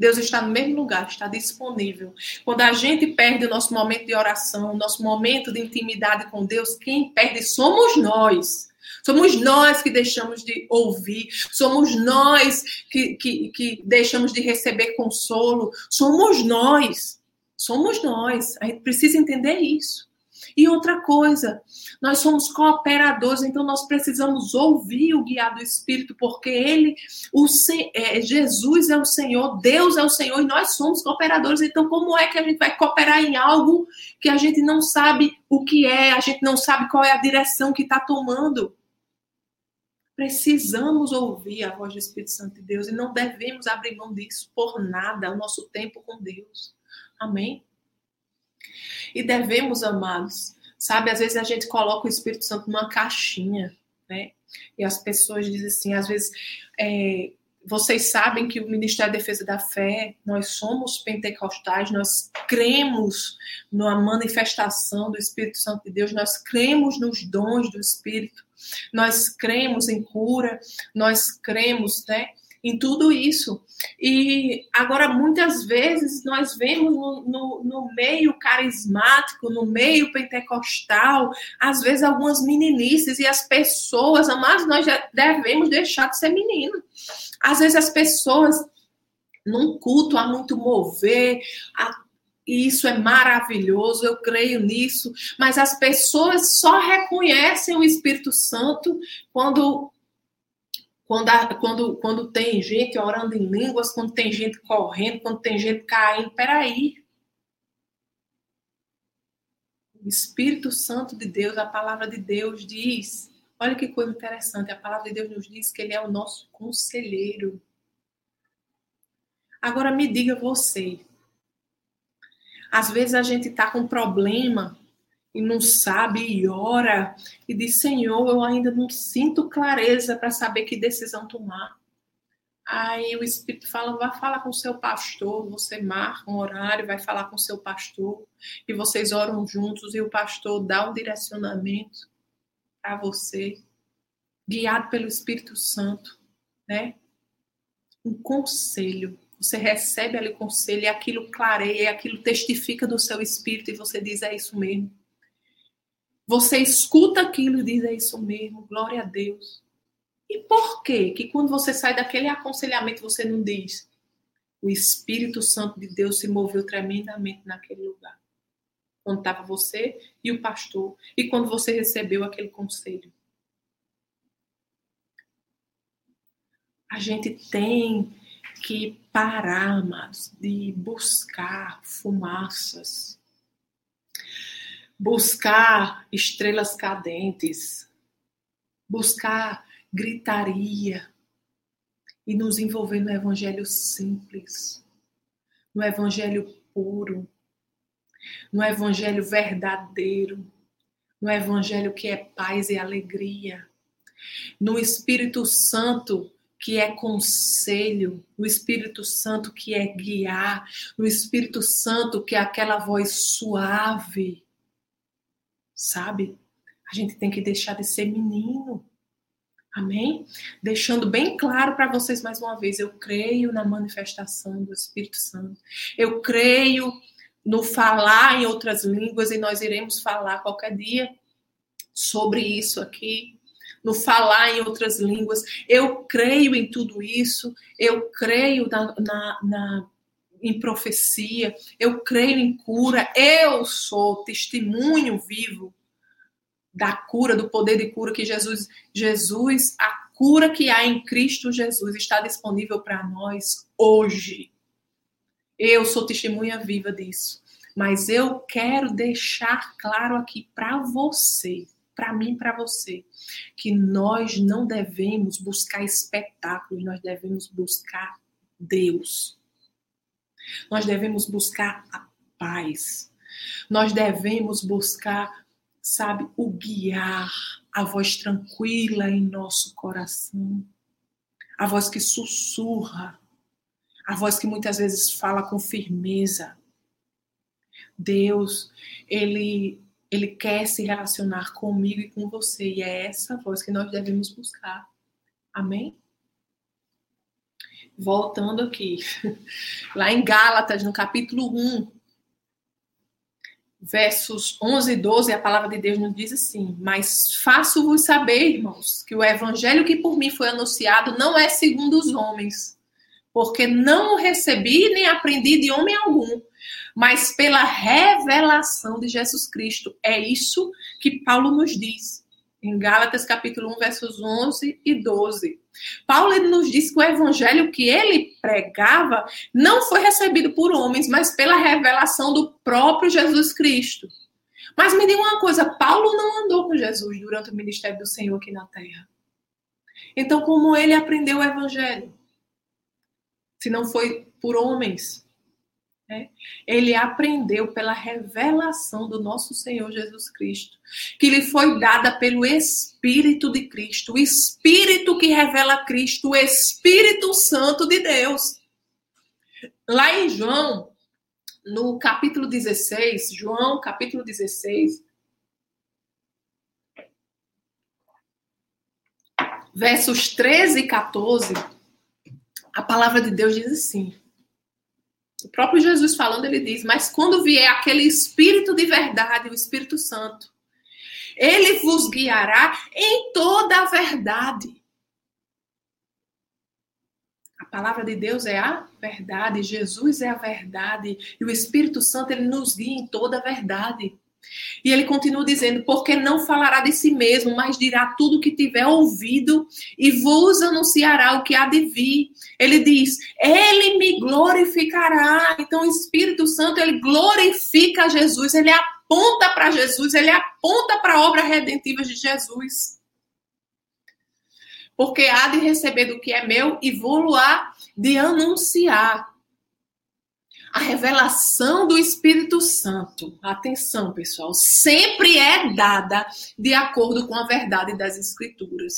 Deus está no mesmo lugar, está disponível. Quando a gente perde o nosso momento de oração, o nosso momento de intimidade com Deus, quem perde somos nós. Somos nós que deixamos de ouvir, somos nós que, que, que deixamos de receber consolo, somos nós. Somos nós. A gente precisa entender isso. E outra coisa, nós somos cooperadores, então nós precisamos ouvir o guiar do Espírito, porque ele, o é, Jesus é o Senhor, Deus é o Senhor e nós somos cooperadores. Então, como é que a gente vai cooperar em algo que a gente não sabe o que é, a gente não sabe qual é a direção que está tomando? Precisamos ouvir a voz do Espírito Santo de Deus e não devemos abrir mão disso por nada, o nosso tempo com Deus. Amém? E devemos, amados, sabe? Às vezes a gente coloca o Espírito Santo numa caixinha, né? E as pessoas dizem assim, às vezes, é, vocês sabem que o Ministério da Defesa da Fé, nós somos pentecostais, nós cremos na manifestação do Espírito Santo de Deus, nós cremos nos dons do Espírito, nós cremos em cura, nós cremos, né? Em tudo isso. E agora, muitas vezes, nós vemos no, no, no, meio carismático, no meio pentecostal, às vezes algumas meninices e as pessoas, mas nós já devemos deixar de ser menino. Às vezes as pessoas, num culto, há muito mover, e isso é maravilhoso, eu creio nisso, mas as pessoas só reconhecem o Espírito Santo quando quando, a, quando, quando tem gente orando em línguas, quando tem gente correndo, quando tem gente caindo. Peraí. O Espírito Santo de Deus, a palavra de Deus diz. Olha que coisa interessante. A palavra de Deus nos diz que Ele é o nosso conselheiro. Agora me diga você. Às vezes a gente está com problema e não sabe e ora e diz: Senhor, eu ainda não sinto clareza para saber que decisão tomar. Aí o Espírito fala: vai falar com seu pastor. Você marca um horário, vai falar com seu pastor e vocês oram juntos e o pastor dá um direcionamento para você, guiado pelo Espírito Santo, né? Um conselho. Você recebe ali o conselho e aquilo clareia, e aquilo testifica do seu espírito e você diz: é isso mesmo você escuta aquilo e diz: é isso mesmo, glória a Deus. E por quê? Que quando você sai daquele aconselhamento, você não diz: o Espírito Santo de Deus se moveu tremendamente naquele lugar. Quando estava você e o pastor. E quando você recebeu aquele conselho. A gente tem que parar, amados, de buscar fumaças, buscar estrelas cadentes, buscar gritaria. E nos envolver no evangelho simples, no evangelho puro, no evangelho verdadeiro, no evangelho que é paz e alegria, no Espírito Santo que é conselho, no Espírito Santo que é guiar, no Espírito Santo que é aquela voz suave. Sabe? A gente tem que deixar de ser menino. Amém? Deixando bem claro para vocês mais uma vez, eu creio na manifestação do Espírito Santo. Eu creio no falar em outras línguas e nós iremos falar qualquer dia sobre isso aqui no falar em outras línguas. Eu creio em tudo isso, eu creio na, na, na em profecia, eu creio em cura, eu sou testemunho vivo da cura, do poder de cura que Jesus, Jesus, a cura que há em Cristo Jesus está disponível para nós hoje. Eu sou testemunha viva disso. Mas eu quero deixar claro aqui para você para mim para você, que nós não devemos buscar espetáculos, nós devemos buscar Deus. Nós devemos buscar a paz. Nós devemos buscar, sabe, o guiar, a voz tranquila em nosso coração, a voz que sussurra, a voz que muitas vezes fala com firmeza. Deus, ele ele quer se relacionar comigo e com você. E é essa voz que nós devemos buscar. Amém? Voltando aqui. [laughs] Lá em Gálatas, no capítulo 1, versos 11 e 12, a palavra de Deus nos diz assim: Mas faço-vos saber, irmãos, que o evangelho que por mim foi anunciado não é segundo os homens, porque não o recebi nem aprendi de homem algum mas pela revelação de Jesus Cristo. É isso que Paulo nos diz em Gálatas capítulo 1, versos 11 e 12. Paulo nos diz que o evangelho que ele pregava não foi recebido por homens, mas pela revelação do próprio Jesus Cristo. Mas me diga uma coisa, Paulo não andou com Jesus durante o ministério do Senhor aqui na terra. Então, como ele aprendeu o evangelho? Se não foi por homens, né? Ele aprendeu pela revelação do nosso Senhor Jesus Cristo, que lhe foi dada pelo Espírito de Cristo, o Espírito que revela Cristo, o Espírito Santo de Deus. Lá em João, no capítulo 16, João, capítulo 16, versos 13 e 14, a palavra de Deus diz assim: o próprio Jesus falando, ele diz: Mas quando vier aquele Espírito de verdade, o Espírito Santo, ele vos guiará em toda a verdade. A palavra de Deus é a verdade, Jesus é a verdade, e o Espírito Santo ele nos guia em toda a verdade. E ele continua dizendo: Porque não falará de si mesmo, mas dirá tudo o que tiver ouvido e vos anunciará o que há de vir. Ele diz: Ele me glorificará. Então, o Espírito Santo, ele glorifica Jesus, ele aponta para Jesus, ele aponta para a obra redentiva de Jesus. Porque há de receber do que é meu e vou-lo de anunciar a revelação do Espírito Santo, atenção pessoal, sempre é dada de acordo com a verdade das Escrituras.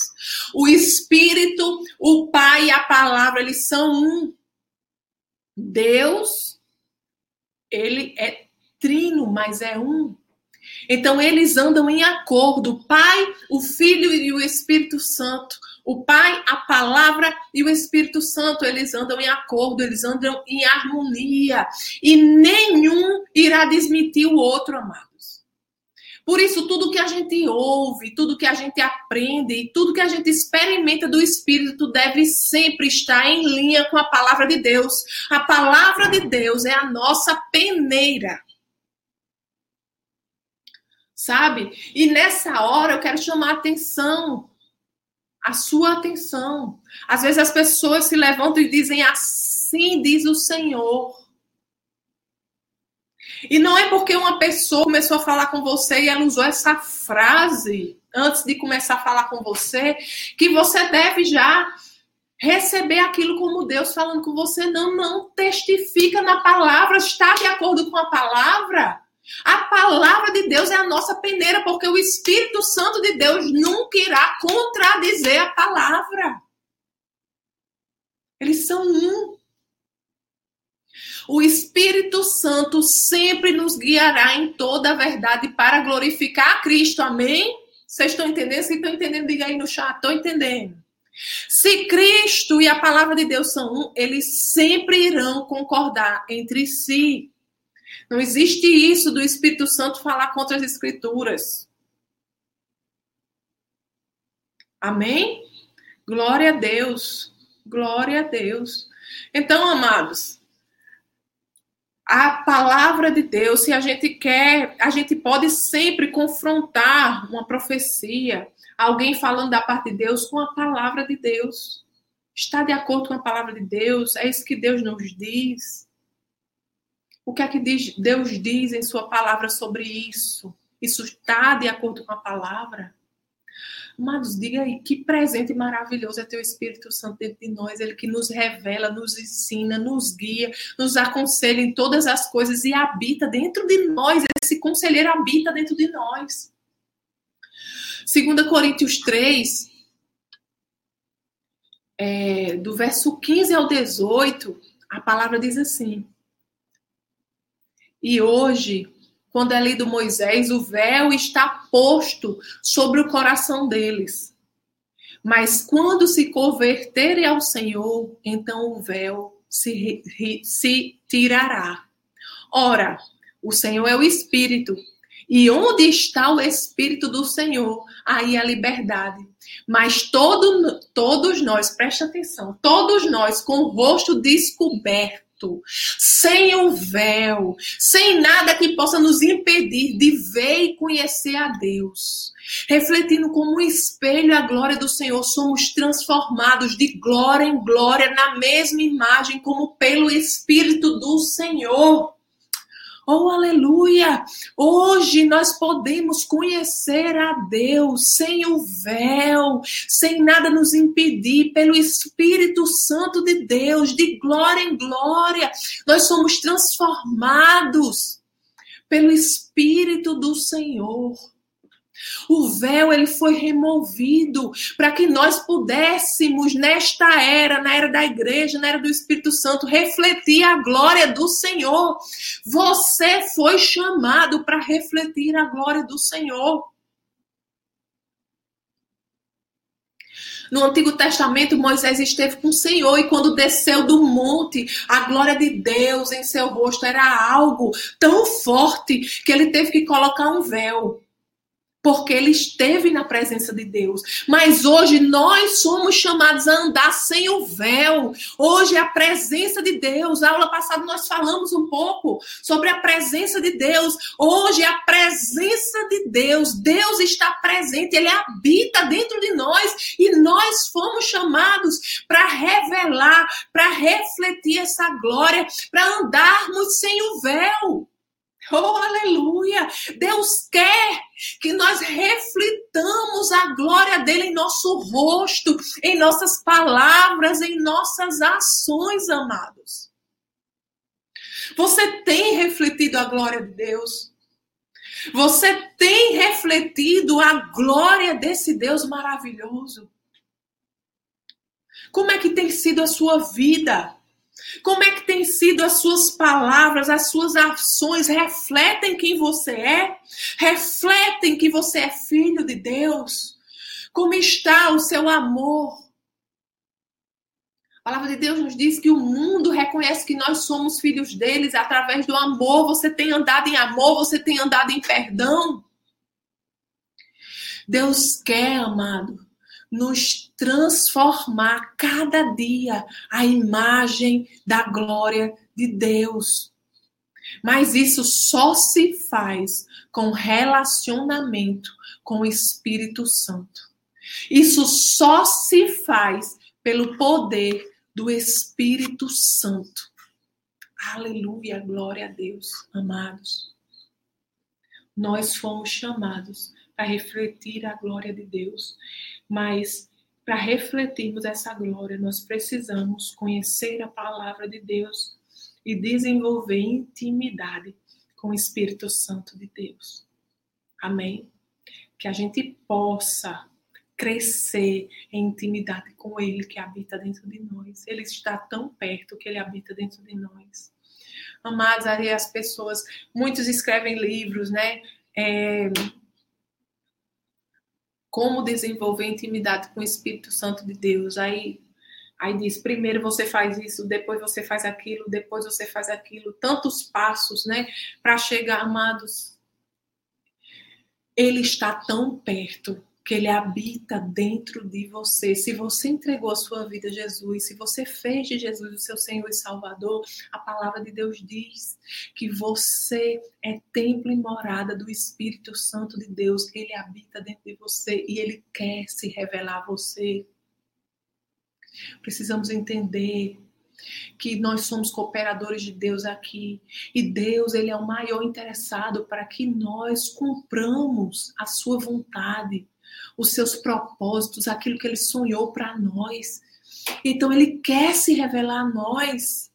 O Espírito, o Pai e a palavra, eles são um. Deus, ele é trino, mas é um. Então eles andam em acordo, o Pai, o Filho e o Espírito Santo. O Pai, a palavra e o Espírito Santo, eles andam em acordo, eles andam em harmonia. E nenhum irá desmentir o outro, amados. Por isso, tudo que a gente ouve, tudo que a gente aprende e tudo que a gente experimenta do Espírito deve sempre estar em linha com a palavra de Deus. A palavra de Deus é a nossa peneira. Sabe? E nessa hora eu quero chamar a atenção, a sua atenção. Às vezes as pessoas se levantam e dizem assim diz o Senhor. E não é porque uma pessoa começou a falar com você e ela usou essa frase antes de começar a falar com você que você deve já receber aquilo como Deus falando com você. Não, não testifica na palavra, está de acordo com a palavra. A palavra de Deus é a nossa peneira, porque o Espírito Santo de Deus nunca irá contradizer a palavra. Eles são um. O Espírito Santo sempre nos guiará em toda a verdade para glorificar a Cristo. Amém? Vocês estão entendendo? Se estão entendendo, diga aí no chat. Estou entendendo. Se Cristo e a palavra de Deus são um, eles sempre irão concordar entre si. Não existe isso do Espírito Santo falar contra as Escrituras. Amém? Glória a Deus. Glória a Deus. Então, amados, a palavra de Deus, se a gente quer, a gente pode sempre confrontar uma profecia, alguém falando da parte de Deus com a palavra de Deus. Está de acordo com a palavra de Deus? É isso que Deus nos diz? O que é que Deus diz em Sua palavra sobre isso? Isso está de acordo com a palavra? Amados, diga aí que presente maravilhoso é teu Espírito Santo dentro de nós, ele que nos revela, nos ensina, nos guia, nos aconselha em todas as coisas e habita dentro de nós. Esse conselheiro habita dentro de nós. 2 Coríntios 3, é, do verso 15 ao 18, a palavra diz assim: E hoje, quando é lido Moisés, o véu está posto sobre o coração deles. Mas quando se converterem ao Senhor, então o véu se, se tirará. Ora, o Senhor é o Espírito, e onde está o Espírito do Senhor, aí a liberdade. Mas todo, todos nós, preste atenção, todos nós com o rosto descoberto, sem o véu, sem nada que possa nos impedir de ver e conhecer a Deus. Refletindo como um espelho a glória do Senhor, somos transformados de glória em glória na mesma imagem, como pelo Espírito do Senhor. Oh, aleluia! Hoje nós podemos conhecer a Deus sem o véu, sem nada nos impedir, pelo Espírito Santo de Deus, de glória em glória. Nós somos transformados pelo Espírito do Senhor. O véu ele foi removido para que nós pudéssemos nesta era, na era da igreja, na era do Espírito Santo, refletir a glória do Senhor. Você foi chamado para refletir a glória do Senhor. No Antigo Testamento, Moisés esteve com o Senhor e quando desceu do monte, a glória de Deus em seu rosto era algo tão forte que ele teve que colocar um véu porque ele esteve na presença de Deus. Mas hoje nós somos chamados a andar sem o véu. Hoje é a presença de Deus. Na aula passada nós falamos um pouco sobre a presença de Deus. Hoje é a presença de Deus. Deus está presente, ele habita dentro de nós e nós fomos chamados para revelar, para refletir essa glória, para andarmos sem o véu. Oh, aleluia! Deus quer que nós reflitamos a glória dele em nosso rosto, em nossas palavras, em nossas ações, amados. Você tem refletido a glória de Deus? Você tem refletido a glória desse Deus maravilhoso? Como é que tem sido a sua vida? Como é que tem sido as suas palavras, as suas ações refletem quem você é? Refletem que você é filho de Deus? Como está o seu amor? A palavra de Deus nos diz que o mundo reconhece que nós somos filhos deles através do amor. Você tem andado em amor, você tem andado em perdão. Deus quer, amado, nos transformar cada dia a imagem da glória de Deus. Mas isso só se faz com relacionamento com o Espírito Santo. Isso só se faz pelo poder do Espírito Santo. Aleluia, glória a Deus, amados. Nós fomos chamados para refletir a glória de Deus, mas para refletirmos essa glória, nós precisamos conhecer a palavra de Deus e desenvolver intimidade com o Espírito Santo de Deus. Amém? Que a gente possa crescer em intimidade com Ele que habita dentro de nós. Ele está tão perto que Ele habita dentro de nós. Amados, aí as pessoas, muitos escrevem livros, né? É, como desenvolver intimidade com o Espírito Santo de Deus. Aí, aí diz: primeiro você faz isso, depois você faz aquilo, depois você faz aquilo. Tantos passos, né? Para chegar, amados. Ele está tão perto que ele habita dentro de você. Se você entregou a sua vida a Jesus, se você fez de Jesus o seu Senhor e Salvador, a palavra de Deus diz que você é templo e morada do Espírito Santo de Deus. Ele habita dentro de você e ele quer se revelar a você. Precisamos entender que nós somos cooperadores de Deus aqui e Deus ele é o maior interessado para que nós cumpramos a sua vontade os seus propósitos, aquilo que ele sonhou para nós. Então ele quer se revelar a nós.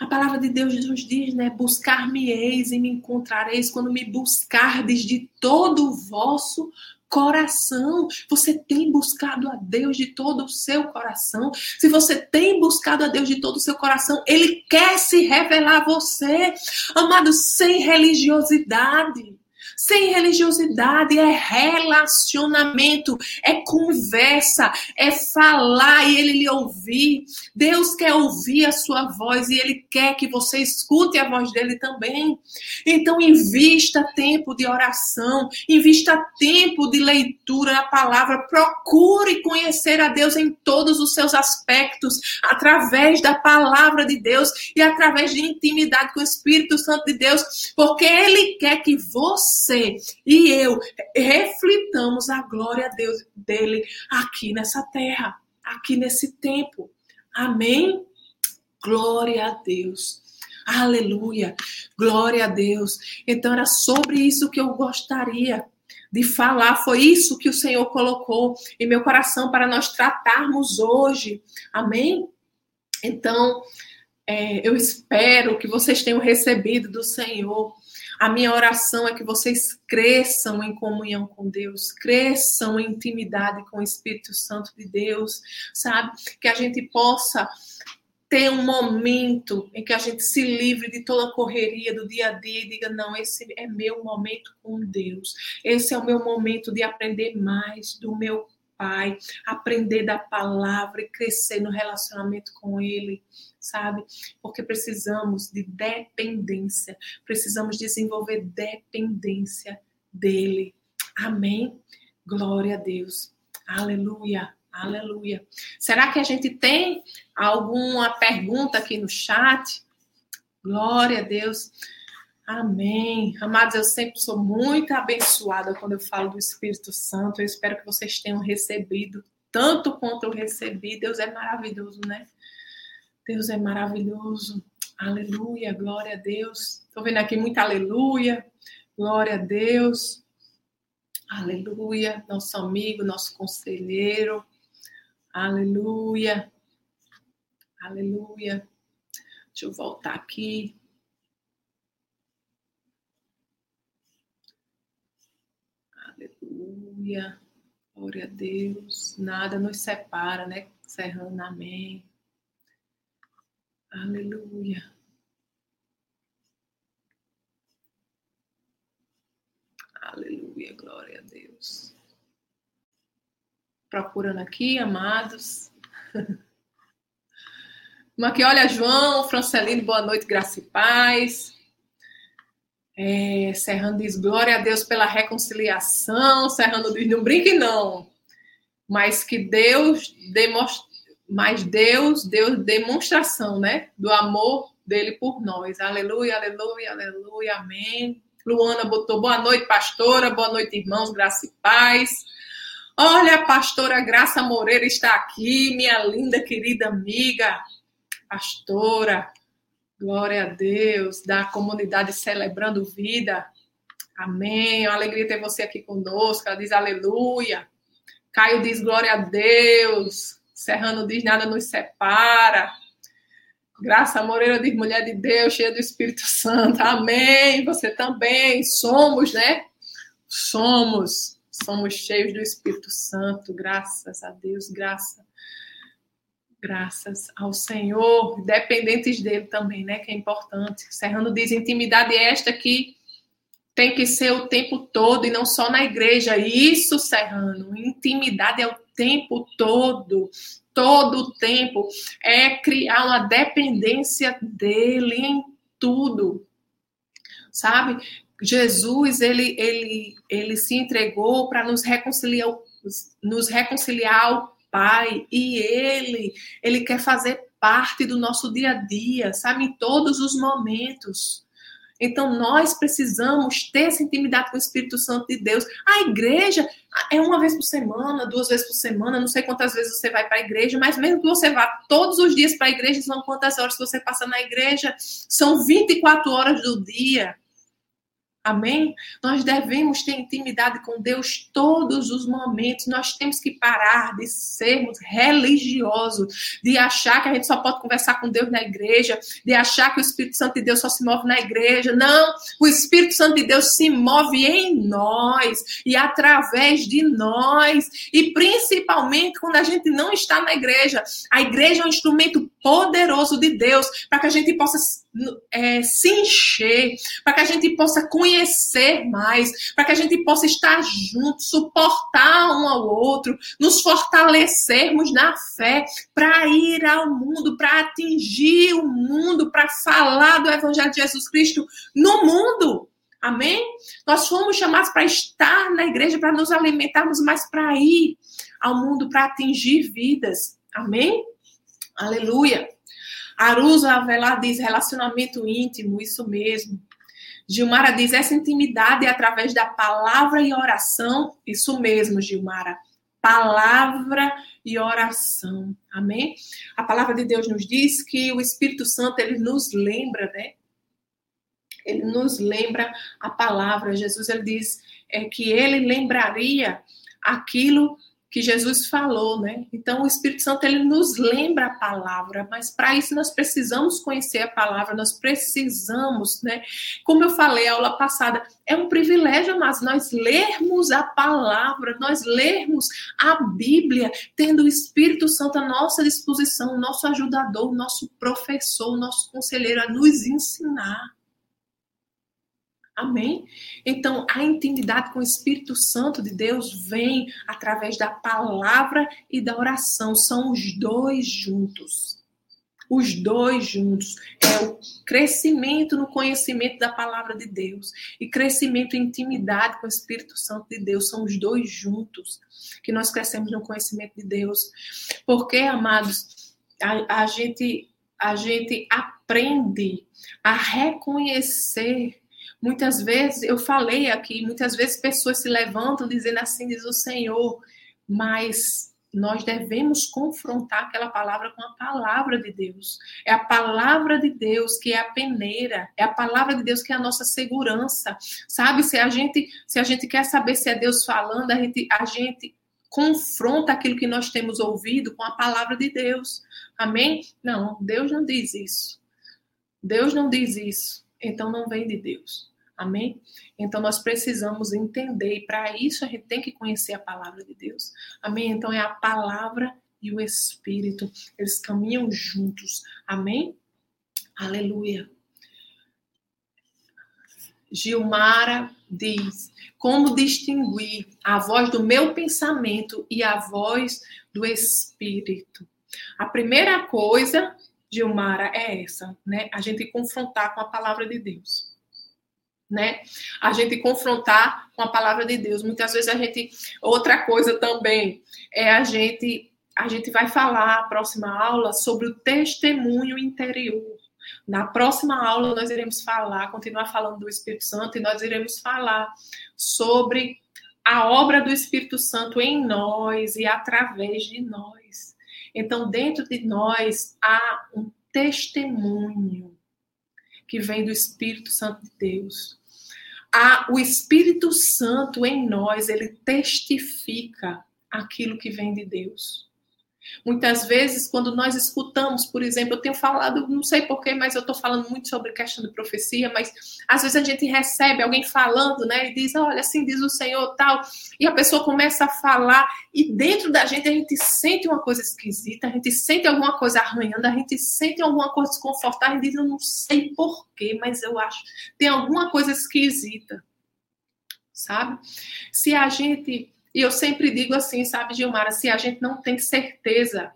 A palavra de Deus nos diz, né? Buscar-me-eis e me encontrareis quando me buscardes de todo o vosso coração. Você tem buscado a Deus de todo o seu coração. Se você tem buscado a Deus de todo o seu coração, Ele quer se revelar a você, amado, sem religiosidade. Sem religiosidade é relacionamento, é conversa, é falar e ele lhe ouvir. Deus quer ouvir a sua voz e ele quer que você escute a voz dele também. Então, invista tempo de oração, invista tempo de leitura da palavra, procure conhecer a Deus em todos os seus aspectos, através da palavra de Deus e através de intimidade com o Espírito Santo de Deus, porque ele quer que você você e eu reflitamos a glória Deus, dele aqui nessa terra, aqui nesse tempo. Amém? Glória a Deus. Aleluia. Glória a Deus. Então era sobre isso que eu gostaria de falar. Foi isso que o Senhor colocou em meu coração para nós tratarmos hoje. Amém? Então, é, eu espero que vocês tenham recebido do Senhor. A minha oração é que vocês cresçam em comunhão com Deus, cresçam em intimidade com o Espírito Santo de Deus, sabe? Que a gente possa ter um momento em que a gente se livre de toda a correria do dia a dia e diga: não, esse é meu momento com Deus, esse é o meu momento de aprender mais do meu Pai, aprender da palavra e crescer no relacionamento com Ele, sabe? Porque precisamos de dependência, precisamos desenvolver dependência dele. Amém? Glória a Deus. Aleluia. Aleluia. Será que a gente tem alguma pergunta aqui no chat? Glória a Deus. Amém. Amados, eu sempre sou muito abençoada quando eu falo do Espírito Santo. Eu espero que vocês tenham recebido tanto quanto eu recebi. Deus é maravilhoso, né? Deus é maravilhoso. Aleluia, glória a Deus. Estou vendo aqui muita aleluia. Glória a Deus. Aleluia, nosso amigo, nosso conselheiro. Aleluia. Aleluia. Deixa eu voltar aqui. Aleluia. Glória a Deus. Nada nos separa, né? Serrando, amém. Aleluia. Aleluia, glória a Deus. Procurando aqui, amados. [laughs] Aqui, olha, João, Francelino, boa noite, graça e paz. É, Serrano diz, glória a Deus pela reconciliação. Serrano diz, não brinque não. Mas que Deus demonstre mas Deus deu demonstração, né, do amor dele por nós. Aleluia, aleluia, aleluia, amém. Luana botou boa noite, pastora, boa noite, irmãos, graça e paz. Olha, a pastora Graça Moreira está aqui, minha linda, querida amiga, pastora, glória a Deus, da comunidade Celebrando Vida. Amém. Uma alegria ter você aqui conosco. Ela diz aleluia. Caio diz glória a Deus. Serrano diz nada nos separa. Graça Moreira diz mulher de Deus, cheia do Espírito Santo. Amém. Você também. Somos, né? Somos. Somos cheios do Espírito Santo. Graças a Deus. Graça. Graças ao Senhor. Dependentes dele também, né? Que é importante. Serrano diz intimidade esta que tem que ser o tempo todo e não só na igreja. Isso, Serrano, intimidade é o tempo todo, todo o tempo. É criar uma dependência dele em tudo. Sabe? Jesus, ele, ele, ele se entregou para nos reconciliar, nos reconciliar ao Pai, e ele, ele quer fazer parte do nosso dia a dia, sabe, em todos os momentos. Então, nós precisamos ter essa intimidade com o Espírito Santo de Deus. A igreja é uma vez por semana, duas vezes por semana, não sei quantas vezes você vai para a igreja, mas mesmo que você vá todos os dias para a igreja, são quantas horas você passa na igreja? São 24 horas do dia. Amém? Nós devemos ter intimidade com Deus todos os momentos. Nós temos que parar de sermos religiosos, de achar que a gente só pode conversar com Deus na igreja, de achar que o Espírito Santo de Deus só se move na igreja. Não, o Espírito Santo de Deus se move em nós e através de nós. E principalmente quando a gente não está na igreja. A igreja é um instrumento poderoso de Deus para que a gente possa é, se encher, para que a gente possa conhecer mais, para que a gente possa estar junto, suportar um ao outro, nos fortalecermos na fé, para ir ao mundo, para atingir o mundo, para falar do Evangelho de Jesus Cristo no mundo. Amém? Nós fomos chamados para estar na igreja, para nos alimentarmos, mas para ir ao mundo, para atingir vidas. Amém? Aleluia. Arusa Avelar diz relacionamento íntimo, isso mesmo. Gilmara diz essa intimidade é através da palavra e oração, isso mesmo, Gilmara. Palavra e oração. Amém? A palavra de Deus nos diz que o Espírito Santo ele nos lembra, né? Ele nos lembra a palavra. Jesus ele diz é que ele lembraria aquilo que Jesus falou, né? Então o Espírito Santo ele nos lembra a palavra, mas para isso nós precisamos conhecer a palavra, nós precisamos, né? Como eu falei aula passada, é um privilégio, mas nós lermos a palavra, nós lermos a Bíblia, tendo o Espírito Santo à nossa disposição, nosso ajudador, nosso professor, nosso conselheiro a nos ensinar. Amém? Então, a intimidade com o Espírito Santo de Deus vem através da palavra e da oração. São os dois juntos. Os dois juntos. É o crescimento no conhecimento da palavra de Deus e crescimento em intimidade com o Espírito Santo de Deus. São os dois juntos que nós crescemos no conhecimento de Deus. Porque, amados, a, a gente, a gente aprende a reconhecer Muitas vezes, eu falei aqui, muitas vezes pessoas se levantam dizendo assim, diz o Senhor, mas nós devemos confrontar aquela palavra com a palavra de Deus. É a palavra de Deus que é a peneira, é a palavra de Deus que é a nossa segurança. Sabe, se a gente, se a gente quer saber se é Deus falando, a gente, a gente confronta aquilo que nós temos ouvido com a palavra de Deus. Amém? Não, Deus não diz isso. Deus não diz isso. Então não vem de Deus. Amém? Então nós precisamos entender, e para isso a gente tem que conhecer a palavra de Deus. Amém? Então é a palavra e o Espírito, eles caminham juntos. Amém? Aleluia. Gilmara diz: como distinguir a voz do meu pensamento e a voz do Espírito? A primeira coisa, Gilmara, é essa, né? A gente confrontar com a palavra de Deus né? A gente confrontar com a palavra de Deus. Muitas vezes a gente outra coisa também é a gente a gente vai falar a próxima aula sobre o testemunho interior. Na próxima aula, nós iremos falar, continuar falando do Espírito Santo, e nós iremos falar sobre a obra do Espírito Santo em nós e através de nós. Então, dentro de nós há um testemunho que vem do Espírito Santo de Deus. Há o Espírito Santo em nós, ele testifica aquilo que vem de Deus. Muitas vezes, quando nós escutamos, por exemplo, eu tenho falado, não sei porquê, mas eu estou falando muito sobre questão de profecia, mas às vezes a gente recebe alguém falando, né, e diz, olha, assim diz o Senhor, tal, e a pessoa começa a falar, e dentro da gente a gente sente uma coisa esquisita, a gente sente alguma coisa arranhando, a gente sente alguma coisa desconfortável, e diz, eu não sei porquê, mas eu acho, tem alguma coisa esquisita, sabe? Se a gente e eu sempre digo assim, sabe, Gilmara, se a gente não tem certeza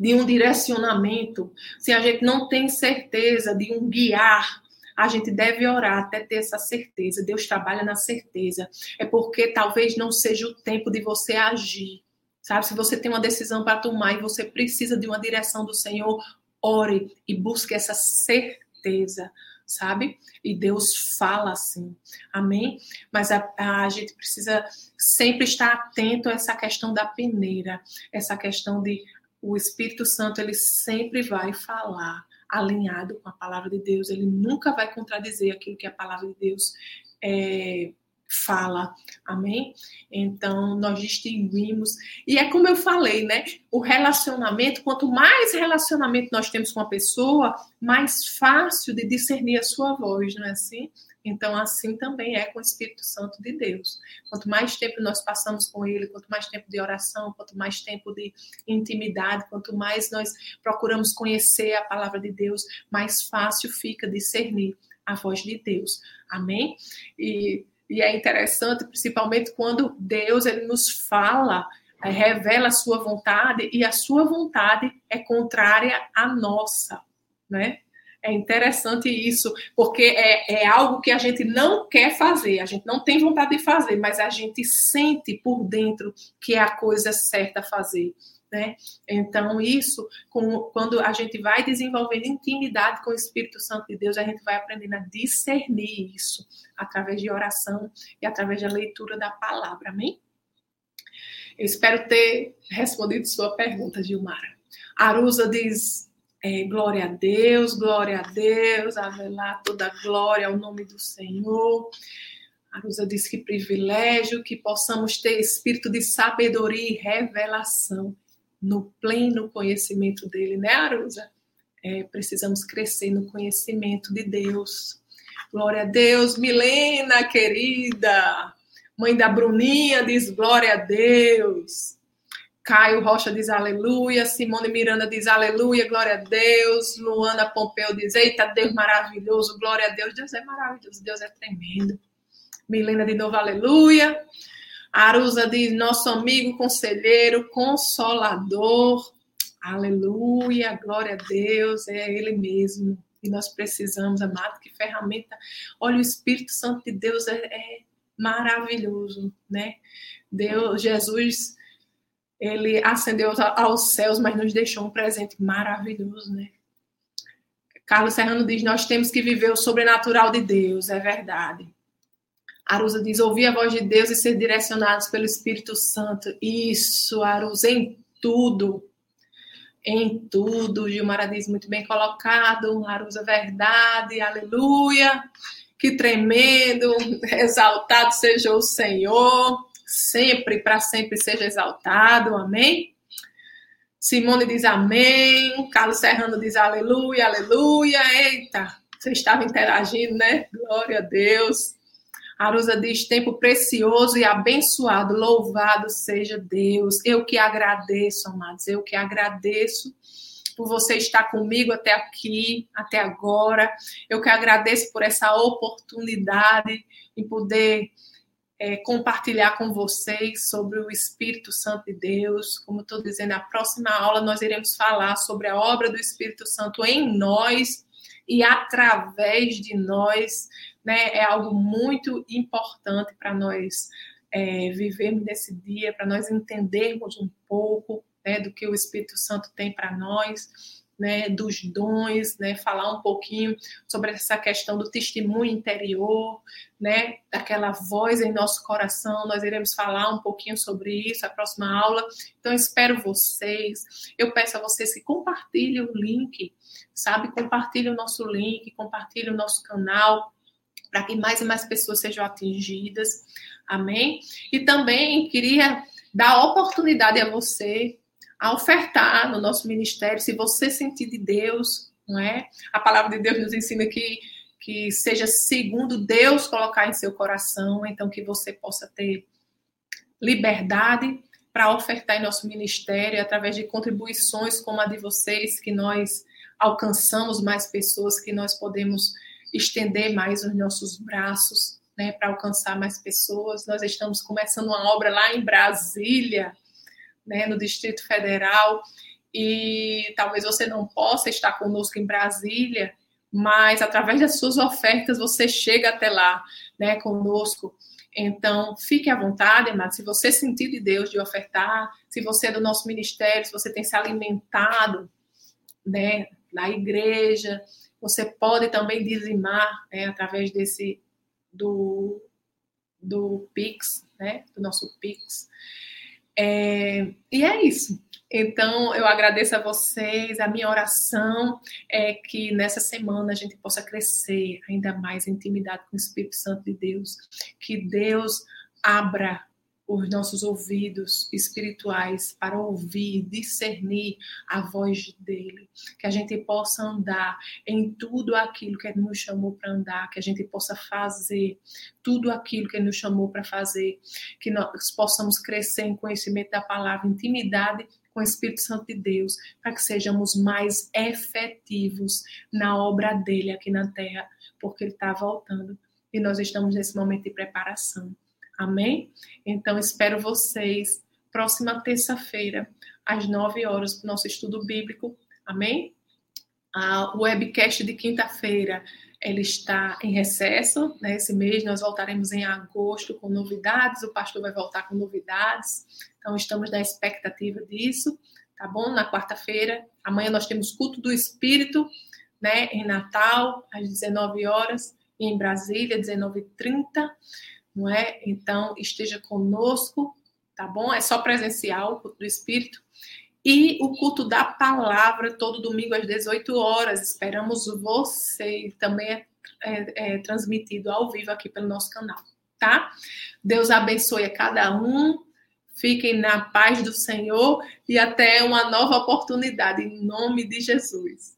de um direcionamento, se a gente não tem certeza de um guiar, a gente deve orar até ter essa certeza. Deus trabalha na certeza. É porque talvez não seja o tempo de você agir. Sabe, se você tem uma decisão para tomar e você precisa de uma direção do Senhor, ore e busque essa certeza sabe? E Deus fala assim, amém? Mas a, a, gente precisa sempre estar atento a essa questão da peneira, essa questão de o Espírito Santo, ele sempre vai falar alinhado com a palavra de Deus, ele nunca vai contradizer aquilo que a palavra de Deus é, fala. Amém? Então, nós distinguimos. E é como eu falei, né? O relacionamento, quanto mais relacionamento nós temos com a pessoa, mais fácil de discernir a sua voz, não é assim? Então, assim também é com o Espírito Santo de Deus. Quanto mais tempo nós passamos com Ele, quanto mais tempo de oração, quanto mais tempo de intimidade, quanto mais nós procuramos conhecer a palavra de Deus, mais fácil fica discernir a voz de Deus. Amém? E e é interessante, principalmente quando Deus ele nos fala, eh, revela a sua vontade e a sua vontade é contrária à nossa, né? É interessante isso, porque é, é algo que a gente não quer fazer, a gente não tem vontade de fazer, mas a gente sente por dentro que é a coisa certa a fazer. Né? Então, isso, com, quando a gente vai desenvolvendo intimidade com o Espírito Santo de Deus, a gente vai aprendendo a discernir isso através de oração e através da leitura da palavra. Amém? Eu espero ter respondido sua pergunta, Gilmara. Arusa diz: é, glória a Deus, glória a Deus, avelar toda glória ao nome do Senhor. Arusa diz que privilégio que possamos ter espírito de sabedoria e revelação no pleno conhecimento dele, né, Arusa? É, precisamos crescer no conhecimento de Deus. Glória a Deus, Milena, querida. Mãe da Bruninha diz glória a Deus. Caio Rocha diz aleluia. Simone Miranda diz aleluia, glória a Deus. Luana Pompeu diz: Eita, Deus maravilhoso, glória a Deus. Deus é maravilhoso, Deus é tremendo. Milena de novo, aleluia. Arusa diz: nosso amigo conselheiro, consolador. Aleluia, glória a Deus, é Ele mesmo. E nós precisamos, amado, que ferramenta. Olha, o Espírito Santo de Deus é, é maravilhoso, né? Deus, Jesus, ele ascendeu aos céus, mas nos deixou um presente maravilhoso, né? Carlos Serrano diz: Nós temos que viver o sobrenatural de Deus, é verdade. Arusa diz: ouvir a voz de Deus e ser direcionados pelo Espírito Santo. Isso, Arusa, em tudo. Em tudo. Gilmara diz: muito bem colocado. Arusa, verdade. Aleluia. Que tremendo. [laughs] Exaltado seja o Senhor. Sempre, para sempre seja exaltado. Amém. Simone diz amém. Carlos Serrano diz aleluia, aleluia. Eita, você estava interagindo, né? Glória a Deus. Arusa diz: tempo precioso e abençoado, louvado seja Deus. Eu que agradeço, amados, eu que agradeço por você estar comigo até aqui, até agora. Eu que agradeço por essa oportunidade em poder é, compartilhar com vocês sobre o Espírito Santo de Deus. Como estou dizendo, na próxima aula nós iremos falar sobre a obra do Espírito Santo em nós e através de nós né, é algo muito importante para nós é, vivermos nesse dia, para nós entendermos um pouco né, do que o Espírito Santo tem para nós. né, dos dons, né, falar um pouquinho sobre essa questão do testemunho interior, né, daquela voz em nosso coração. Nós iremos falar um pouquinho sobre isso na próxima aula. Então, espero vocês. Eu peço a vocês que compartilhem o link, sabe? Compartilhe o nosso link, compartilhe o nosso canal, para que mais e mais pessoas sejam atingidas. Amém? E também queria dar oportunidade a você a ofertar no nosso ministério, se você sentir de Deus, não é? A palavra de Deus nos ensina que que seja segundo Deus colocar em seu coração, então que você possa ter liberdade para ofertar em nosso ministério através de contribuições como a de vocês, que nós alcançamos mais pessoas, que nós podemos estender mais os nossos braços, né, para alcançar mais pessoas. Nós estamos começando uma obra lá em Brasília, né, no Distrito Federal, e talvez você não possa estar conosco em Brasília, mas através das suas ofertas você chega até lá, né, conosco. Então, fique à vontade, amado. Se você sentir de Deus de ofertar, se você é do nosso ministério, se você tem se alimentado, né, na igreja, você pode também dizimar, né, através desse do do Pix, né, do nosso Pix. É, e é isso. Então, eu agradeço a vocês. A minha oração é que nessa semana a gente possa crescer ainda mais em intimidade com o Espírito Santo de Deus. Que Deus abra os nossos ouvidos espirituais para ouvir, discernir a voz dele, que a gente possa andar em tudo aquilo que ele nos chamou para andar, que a gente possa fazer tudo aquilo que ele nos chamou para fazer, que nós possamos crescer em conhecimento da palavra, intimidade com o Espírito Santo de Deus, para que sejamos mais efetivos na obra dele aqui na terra, porque ele está voltando e nós estamos nesse momento de preparação. Amém? Então, espero vocês próxima terça-feira, às nove horas, para o nosso estudo bíblico. Amém? O webcast de quinta-feira ele está em recesso, né? Esse mês nós voltaremos em agosto com novidades, o pastor vai voltar com novidades, então estamos na expectativa disso, tá bom? Na quarta-feira, amanhã nós temos culto do Espírito, né? Em Natal, às 19 horas, e em Brasília, 19h30 não é? Então, esteja conosco, tá bom? É só presencial, o culto do Espírito. E o culto da palavra, todo domingo às 18 horas. Esperamos você. Também é, é, é transmitido ao vivo aqui pelo nosso canal, tá? Deus abençoe a cada um. Fiquem na paz do Senhor e até uma nova oportunidade, em nome de Jesus.